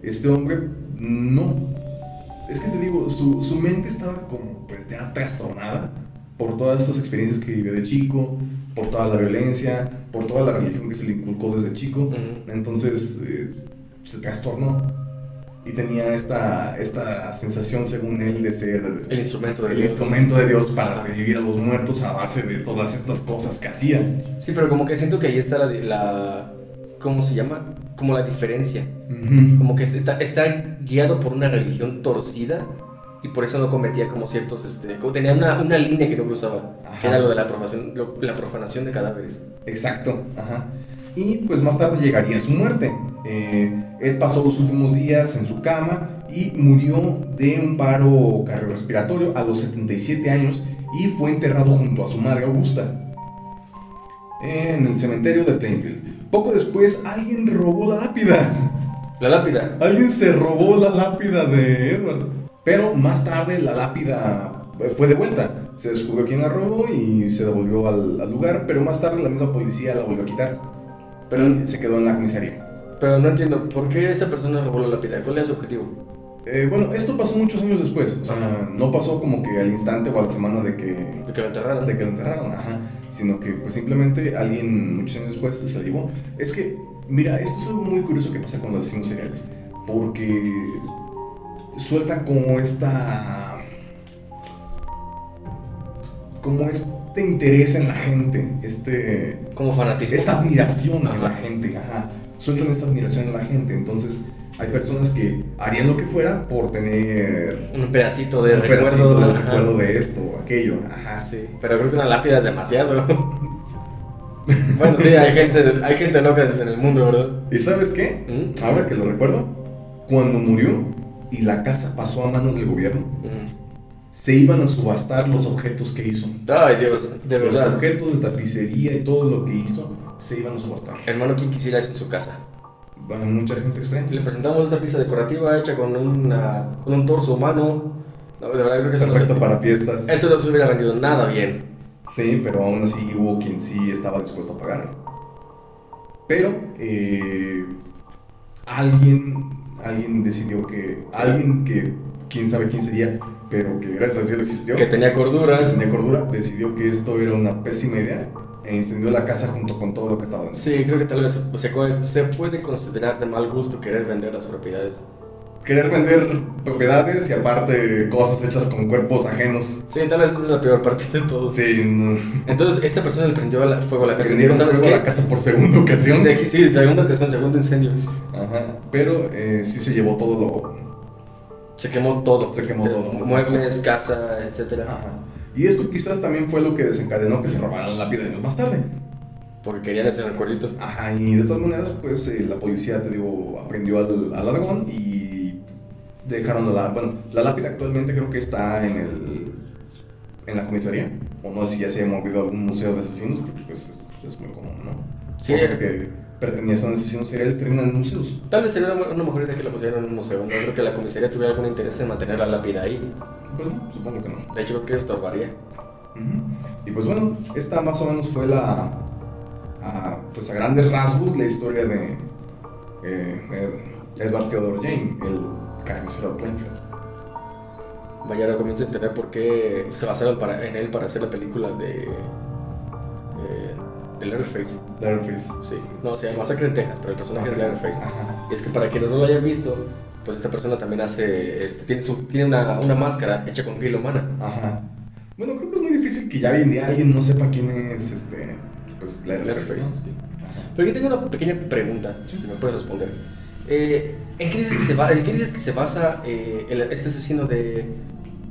A: Este hombre no es que te digo, su, su mente estaba como pues ya trastornada por todas estas experiencias que vivió de chico, por toda la violencia, por toda la religión que se le inculcó desde chico. Entonces eh, se trastornó y tenía esta, esta sensación, según él, de ser
B: el instrumento de
A: el
B: Dios.
A: instrumento de Dios para revivir a los muertos a base de todas estas cosas que hacía.
B: Sí, pero como que siento que ahí está la, la ¿cómo se llama? Como la diferencia. Como que está, está guiado por una religión torcida y por eso no cometía como ciertos, este, como tenía una, una línea que no cruzaba, que era lo de la profanación, la profanación de cadáveres.
A: Exacto, ajá. Y pues más tarde llegaría su muerte. Eh, él pasó los últimos días en su cama y murió de un paro cardiorrespiratorio a los 77 años y fue enterrado junto a su madre Augusta en el cementerio de Plainfield. Poco después alguien robó la lápida.
B: La lápida.
A: Alguien se robó la lápida de Edward. Pero más tarde la lápida fue de vuelta. Se descubrió quién la robó y se devolvió al, al lugar, pero más tarde la misma policía la volvió a quitar. Pero
B: Pero-
A: se quedó en la comisaría.
B: Pero no entiendo, ¿por qué esta persona robó la lápida? ¿Cuál era su objetivo?
A: Eh, bueno, esto pasó muchos años después. O sea, no pasó como que al instante o a la semana de que,
B: De que lo enterraron.
A: de que lo enterraron, ajá. Sino que pues simplemente alguien muchos años después se la llevó. Es que, mira, esto es algo muy curioso que pasa con los asesinos seriales. Porque sueltan como esta... Como este interés en la gente, este...
B: Como fanatismo.
A: esta admiración en la gente, ajá. Sueltan esta admiración en la gente. Entonces, hay personas que harían lo que fuera por tener
B: Un pedacito de
A: un
B: recuerdo.
A: pedacito de
B: ajá.
A: recuerdo de esto o aquello. Ajá.
B: Sí, pero creo que una lápida es demasiado. bueno, sí, hay gente, hay gente loca en el mundo, ¿verdad?
A: ¿Y sabes qué?
B: ¿Mm?
A: Ahora que lo recuerdo, cuando murió y la casa pasó a manos del gobierno,
B: Mm.
A: se iban a subastar los objetos que hizo.
B: Ay, Dios, de
A: Los
B: verdad.
A: objetos de tapicería y todo lo que hizo se iban a subastar.
B: Hermano, ¿quién quisiera eso en su casa?
A: Bueno, mucha gente extraña.
B: Le presentamos esta pieza decorativa hecha con, una, con un torso humano. No, de verdad creo que eso no,
A: Perfecto
B: se,
A: para fiestas.
B: eso no se hubiera vendido nada bien.
A: Sí, pero aún así hubo quien sí estaba dispuesto a pagar. Pero eh, alguien, alguien decidió que, alguien que, quién sabe quién sería, pero que gracias al cielo existió,
B: Que tenía cordura.
A: de cordura, decidió que esto era una pésima idea e incendió la casa junto con todo lo que estaba dentro.
B: Sí, creo que tal vez o sea, co- se puede considerar de mal gusto querer vender las propiedades.
A: Querer vender propiedades y aparte cosas hechas con cuerpos ajenos.
B: Sí, tal vez esa es la peor parte de todo.
A: Sí, no.
B: Entonces, esta persona le prendió la- fuego a la casa.
A: Prendieron
B: ¿Sabes
A: fuego a la casa por segunda ocasión.
B: De aquí, sí, segunda ocasión, segundo incendio.
A: Ajá. Pero eh, sí se llevó todo lo,
B: Se quemó todo.
A: Se quemó todo.
B: Muebles, casa, etcétera.
A: Ajá. Y esto quizás también fue lo que desencadenó que se robaran la lápida años más tarde.
B: Porque querían ese recuerdito.
A: Ajá, y de todas maneras, pues eh, la policía, te digo, aprendió al, al aragón y dejaron la, bueno, la lápida actualmente creo que está en el, en la comisaría, o no sé si ya se ha movido a algún museo de asesinos, porque pues es, es muy común, ¿no?
B: Sí, es-
A: que pertenecían a asesinos seriales terminan en museos.
B: Tal vez sería una, mejor idea que la pusieran en un museo. No creo que la comisaría tuviera algún interés en mantener la lápida ahí.
A: Pues no, supongo que no.
B: De hecho, creo que estorbaría.
A: Ujú. Y pues bueno, esta más o menos fue la, a, pues a grandes rasgos, la historia de eh, Ed- Edward Theodore Jane, el carnicero Plainfield.
B: Vaya, ahora comienzo a entender por qué se basaron para, en él para hacer la película de. eh, de Leatherface.
A: Leatherface.
B: Sí. No, se llama Masacre en Texas, pero el personaje es Leatherface.
A: Ajá.
B: Y es que para quienes no lo hayan visto, pues esta persona también hace. Este, tiene su, tiene una, una máscara hecha con piel humana.
A: Ajá. Bueno, creo que es muy difícil que ya hoy en día alguien no sepa quién es este. Pues Leatherface.
B: Leatherface,
A: ¿no?
B: sí. Pero aquí tengo una pequeña pregunta, si me puedes responder. Eh, ¿en, qué dices que se va, ¿En qué dices que se basa eh, el- este asesino de.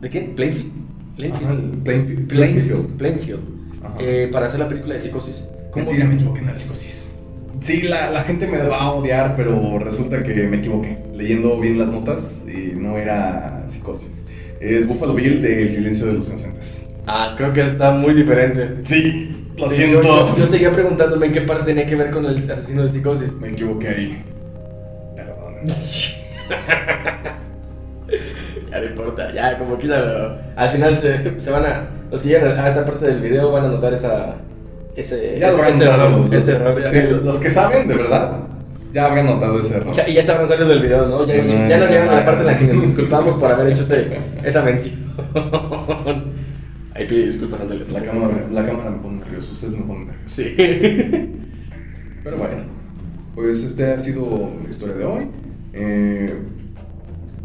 B: ¿De quién? Plainfield.
A: Plainfield. Plainfield.
B: Plainfield.
A: Ajá.
B: Eh, para hacer la película de Psicosis. ¿Cómo?
A: Mentira, me equivoqué en la psicosis. Sí, la, la gente me va a odiar, pero resulta que me equivoqué. Leyendo bien las notas, y no era psicosis. Es Buffalo Bill de El silencio de los inocentes.
B: Ah, creo que está muy diferente.
A: Sí, lo
B: Sí,
A: siento.
B: Yo, yo- yo seguía preguntándome en qué parte tenía que ver con el asesino de Psicosis.
A: Me equivoqué ahí.
B: Ya no importa, ya como quiera. Al final se, se van a. Los que llegan a esta parte del video van a notar esa. Ese,
A: Ya lo
B: ese,
A: habrán
B: ese
A: notado.
B: error. Ese error. ya.
A: Sí, los que saben, de verdad, ya habrán notado ese error.
B: Ya- y ya se habrán salido del video, ¿no? Ya,
A: no,
B: ya nos llegaron a la parte en la que nos disculpamos por haber hecho ese, esa mención. Ahí pide disculpas, ándale.
A: La cámara, la cámara me pone nervioso, ustedes me ponen nervioso.
B: Sí.
A: Pero bueno, pues este ha sido la historia de hoy. Eh,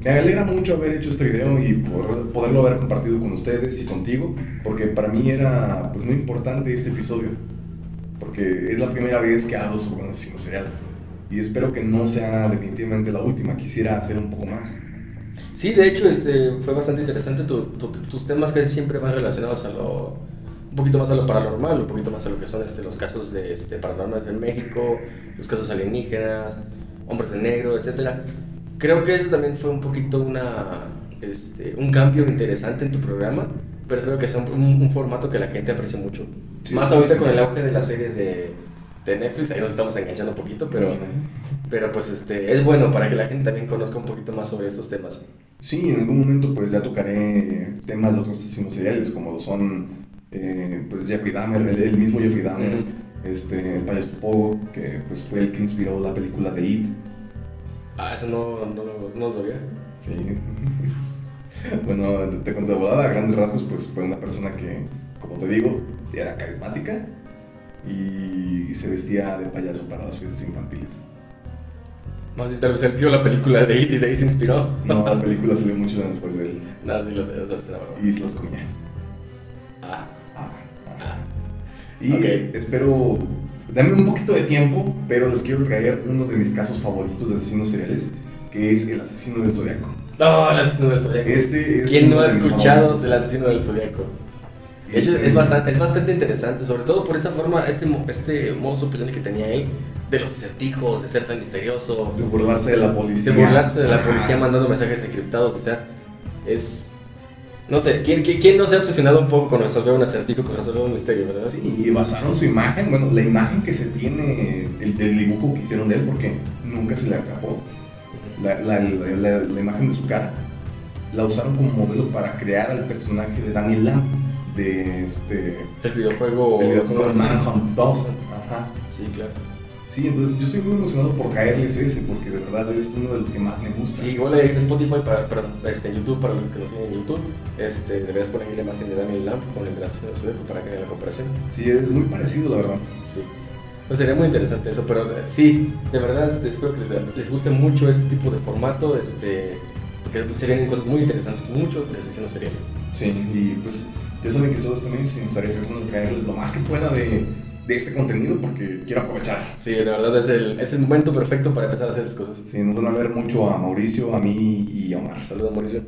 A: me alegra mucho haber hecho este video y por- poderlo haber compartido con ustedes y contigo, porque para mí era pues, muy importante este episodio, porque es la primera vez que hablo sobre un asesino serial. Y espero que no sea definitivamente la última, quisiera hacer un poco más.
B: Sí, de hecho, este, fue bastante interesante. Tu- tu- tus temas casi siempre van relacionados a lo. Un poquito más a lo paranormal, un poquito más a lo que son este, los casos de este, paranormales en México, los casos alienígenas, hombres de negro, etc. Creo que eso también fue un poquito una, este, un cambio interesante en tu programa, pero creo que es un, un formato que la gente aprecia mucho.
A: Sí.
B: Más ahorita con el auge de la serie de, de Netflix, ahí nos estamos enganchando un poquito, pero, pero pues este, es bueno para que la gente también conozca un poquito más sobre estos temas.
A: Sí, en algún momento pues ya tocaré temas de otros asesinos seriales, como son eh, pues Jeffrey Dahmer, el, el mismo Jeffrey Dahmer,
B: Ujú.
A: Este, el payaso Pogo, que pues fue el que inspiró la película de It.
B: Ah, eso no, no, no lo sabía.
A: Sí. bueno, te cuento de volada, a grandes rasgos, pues fue una persona que, como te digo, era carismática y se vestía de payaso para las fiestas infantiles.
B: Más bien tal vez él vio la película de It y de ahí se inspiró.
A: No, la película salió muchos años después de él
B: Nada, sí lo sé, broma.
A: y se los comía.
B: Ah,
A: Ah, ah. Y espero, dame un poquito de tiempo, pero les quiero traer uno de mis casos favoritos de asesinos seriales, que es el asesino del zodiaco.
B: No, el asesino del zodiaco.
A: Este es
B: ¿Quién no ha
A: de
B: escuchado del asesino del zodiaco? De hecho, es bastante, es bastante interesante, sobre todo por esta forma, este, este modo que tenía él, de los acertijos, de ser tan misterioso,
A: De burlarse de la
B: de
A: policía.
B: burlarse de la policía mandando mensajes encriptados, o sea, es... No sé, ¿quién, quién, quién no se ha obsesionado un poco con resolver un acertijo, con resolver un misterio, verdad?
A: Sí, y basaron su imagen, bueno, la imagen que se tiene el, del dibujo que hicieron de él, porque nunca se le atrapó, la, la, la, imagen de su cara, la usaron como modelo para crear al personaje de Daniel Lamb, de este,
B: El videojuego...
A: el videojuego Manhunt 2. Ajá.
B: Sí, claro.
A: Sí, entonces yo estoy muy emocionado por traerles ese, porque de verdad es uno de los que más me gusta.
B: Sí, igual en Spotify, para, para, este, en YouTube, para los que nos siguen en YouTube, este, deberías poner la imagen de Daniel Lamp con el de la zodiaco para que vean la comparación.
A: Sí, es muy parecido, la verdad.
B: Sí. Pues sería muy interesante eso, pero eh, sí, de verdad este, espero que les, les guste mucho este tipo de formato, este, porque se vienen cosas muy interesantes, mucho de asesinos seriales.
A: Sí, y pues ya saben que todos también se me estaría tratando de traerles lo más que pueda de, de este contenido, porque quiero aprovechar.
B: Sí, de verdad es el, es el momento perfecto para empezar a hacer esas cosas.
A: Sí, nos van a ver mucho a Mauricio, a mí y a Omar.
B: Saludos, Mauricio.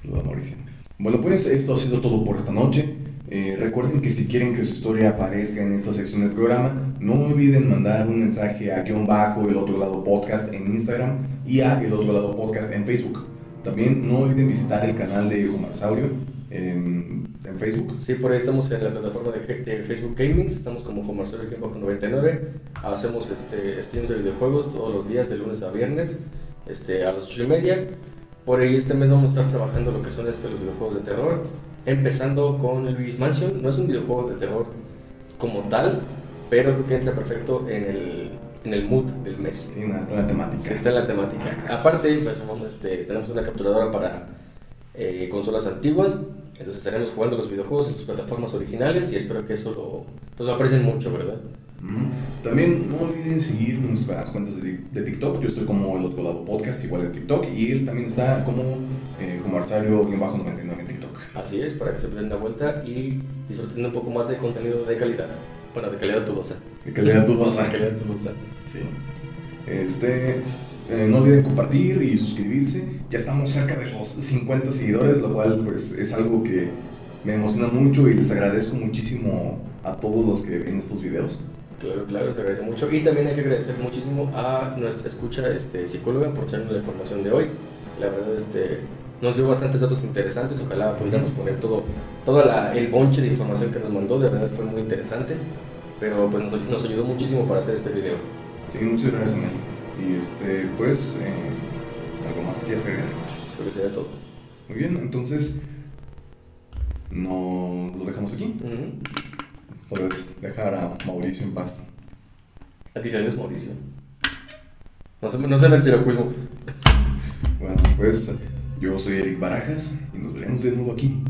A: Saludos, Mauricio. Bueno, pues esto ha sido todo por esta noche. Eh, recuerden que si quieren que su historia aparezca en esta sección del programa, no olviden mandar un mensaje a guion bajo el otro lado podcast en Instagram y a el otro lado podcast en Facebook. También no olviden visitar el canal de Omar Saurio en, en Facebook.
B: Sí, por ahí estamos en la plataforma de, de Facebook Gaming, estamos como bajo 99 hacemos este, streams de videojuegos todos los días, de lunes a viernes, este, a las 8 y media. Por ahí este mes vamos a estar trabajando lo que son este, los videojuegos de terror, empezando con el Luigi's Mansion, no es un videojuego de terror como tal, pero creo que entra perfecto en el, en el mood del mes.
A: Sí, nada, está en la temática.
B: Sí, está en la temática. Aparte, pues, vamos, este, tenemos una capturadora para eh, consolas antiguas. Entonces estaremos jugando los videojuegos en sus plataformas originales y espero que eso lo, pues, lo aprecien mucho, ¿verdad?
A: También no olviden seguir nuestras cuentas de, de TikTok. Yo estoy como el otro lado podcast, igual en TikTok. Y él también está como, eh, como Arsario-99 en TikTok.
B: Así es, para que se den la vuelta y disfruten un poco más de contenido de calidad. Bueno, de calidad dudosa.
A: De calidad dudosa.
B: De calidad dudosa.
A: Sí. Este, eh, no olviden compartir y suscribirse. Ya estamos cerca de los 50 seguidores, lo cual pues es algo que me emociona mucho y les agradezco muchísimo a todos los que ven estos videos.
B: Claro, claro, se agradece mucho. Y también hay que agradecer muchísimo a nuestra escucha este, psicóloga por traernos la información de hoy. La verdad, este, nos dio bastantes datos interesantes. Ojalá pudiéramos poner todo, todo la- el bonche de información que nos mandó. De verdad fue muy interesante. Pero pues nos, nos ayudó muchísimo para hacer este video.
A: Sí, muchas gracias, Nay. Y este, pues, eh, ¿algo más que quieras agregar?
B: Creo que sería todo.
A: Muy bien, entonces, no lo dejamos aquí.
B: Ujú.
A: Puedes dejar a Mauricio en paz.
B: A ti, adiós, Mauricio. No se, no se me ventriloquismo.
A: Bueno, pues, yo soy Eric Barajas y nos veremos de nuevo aquí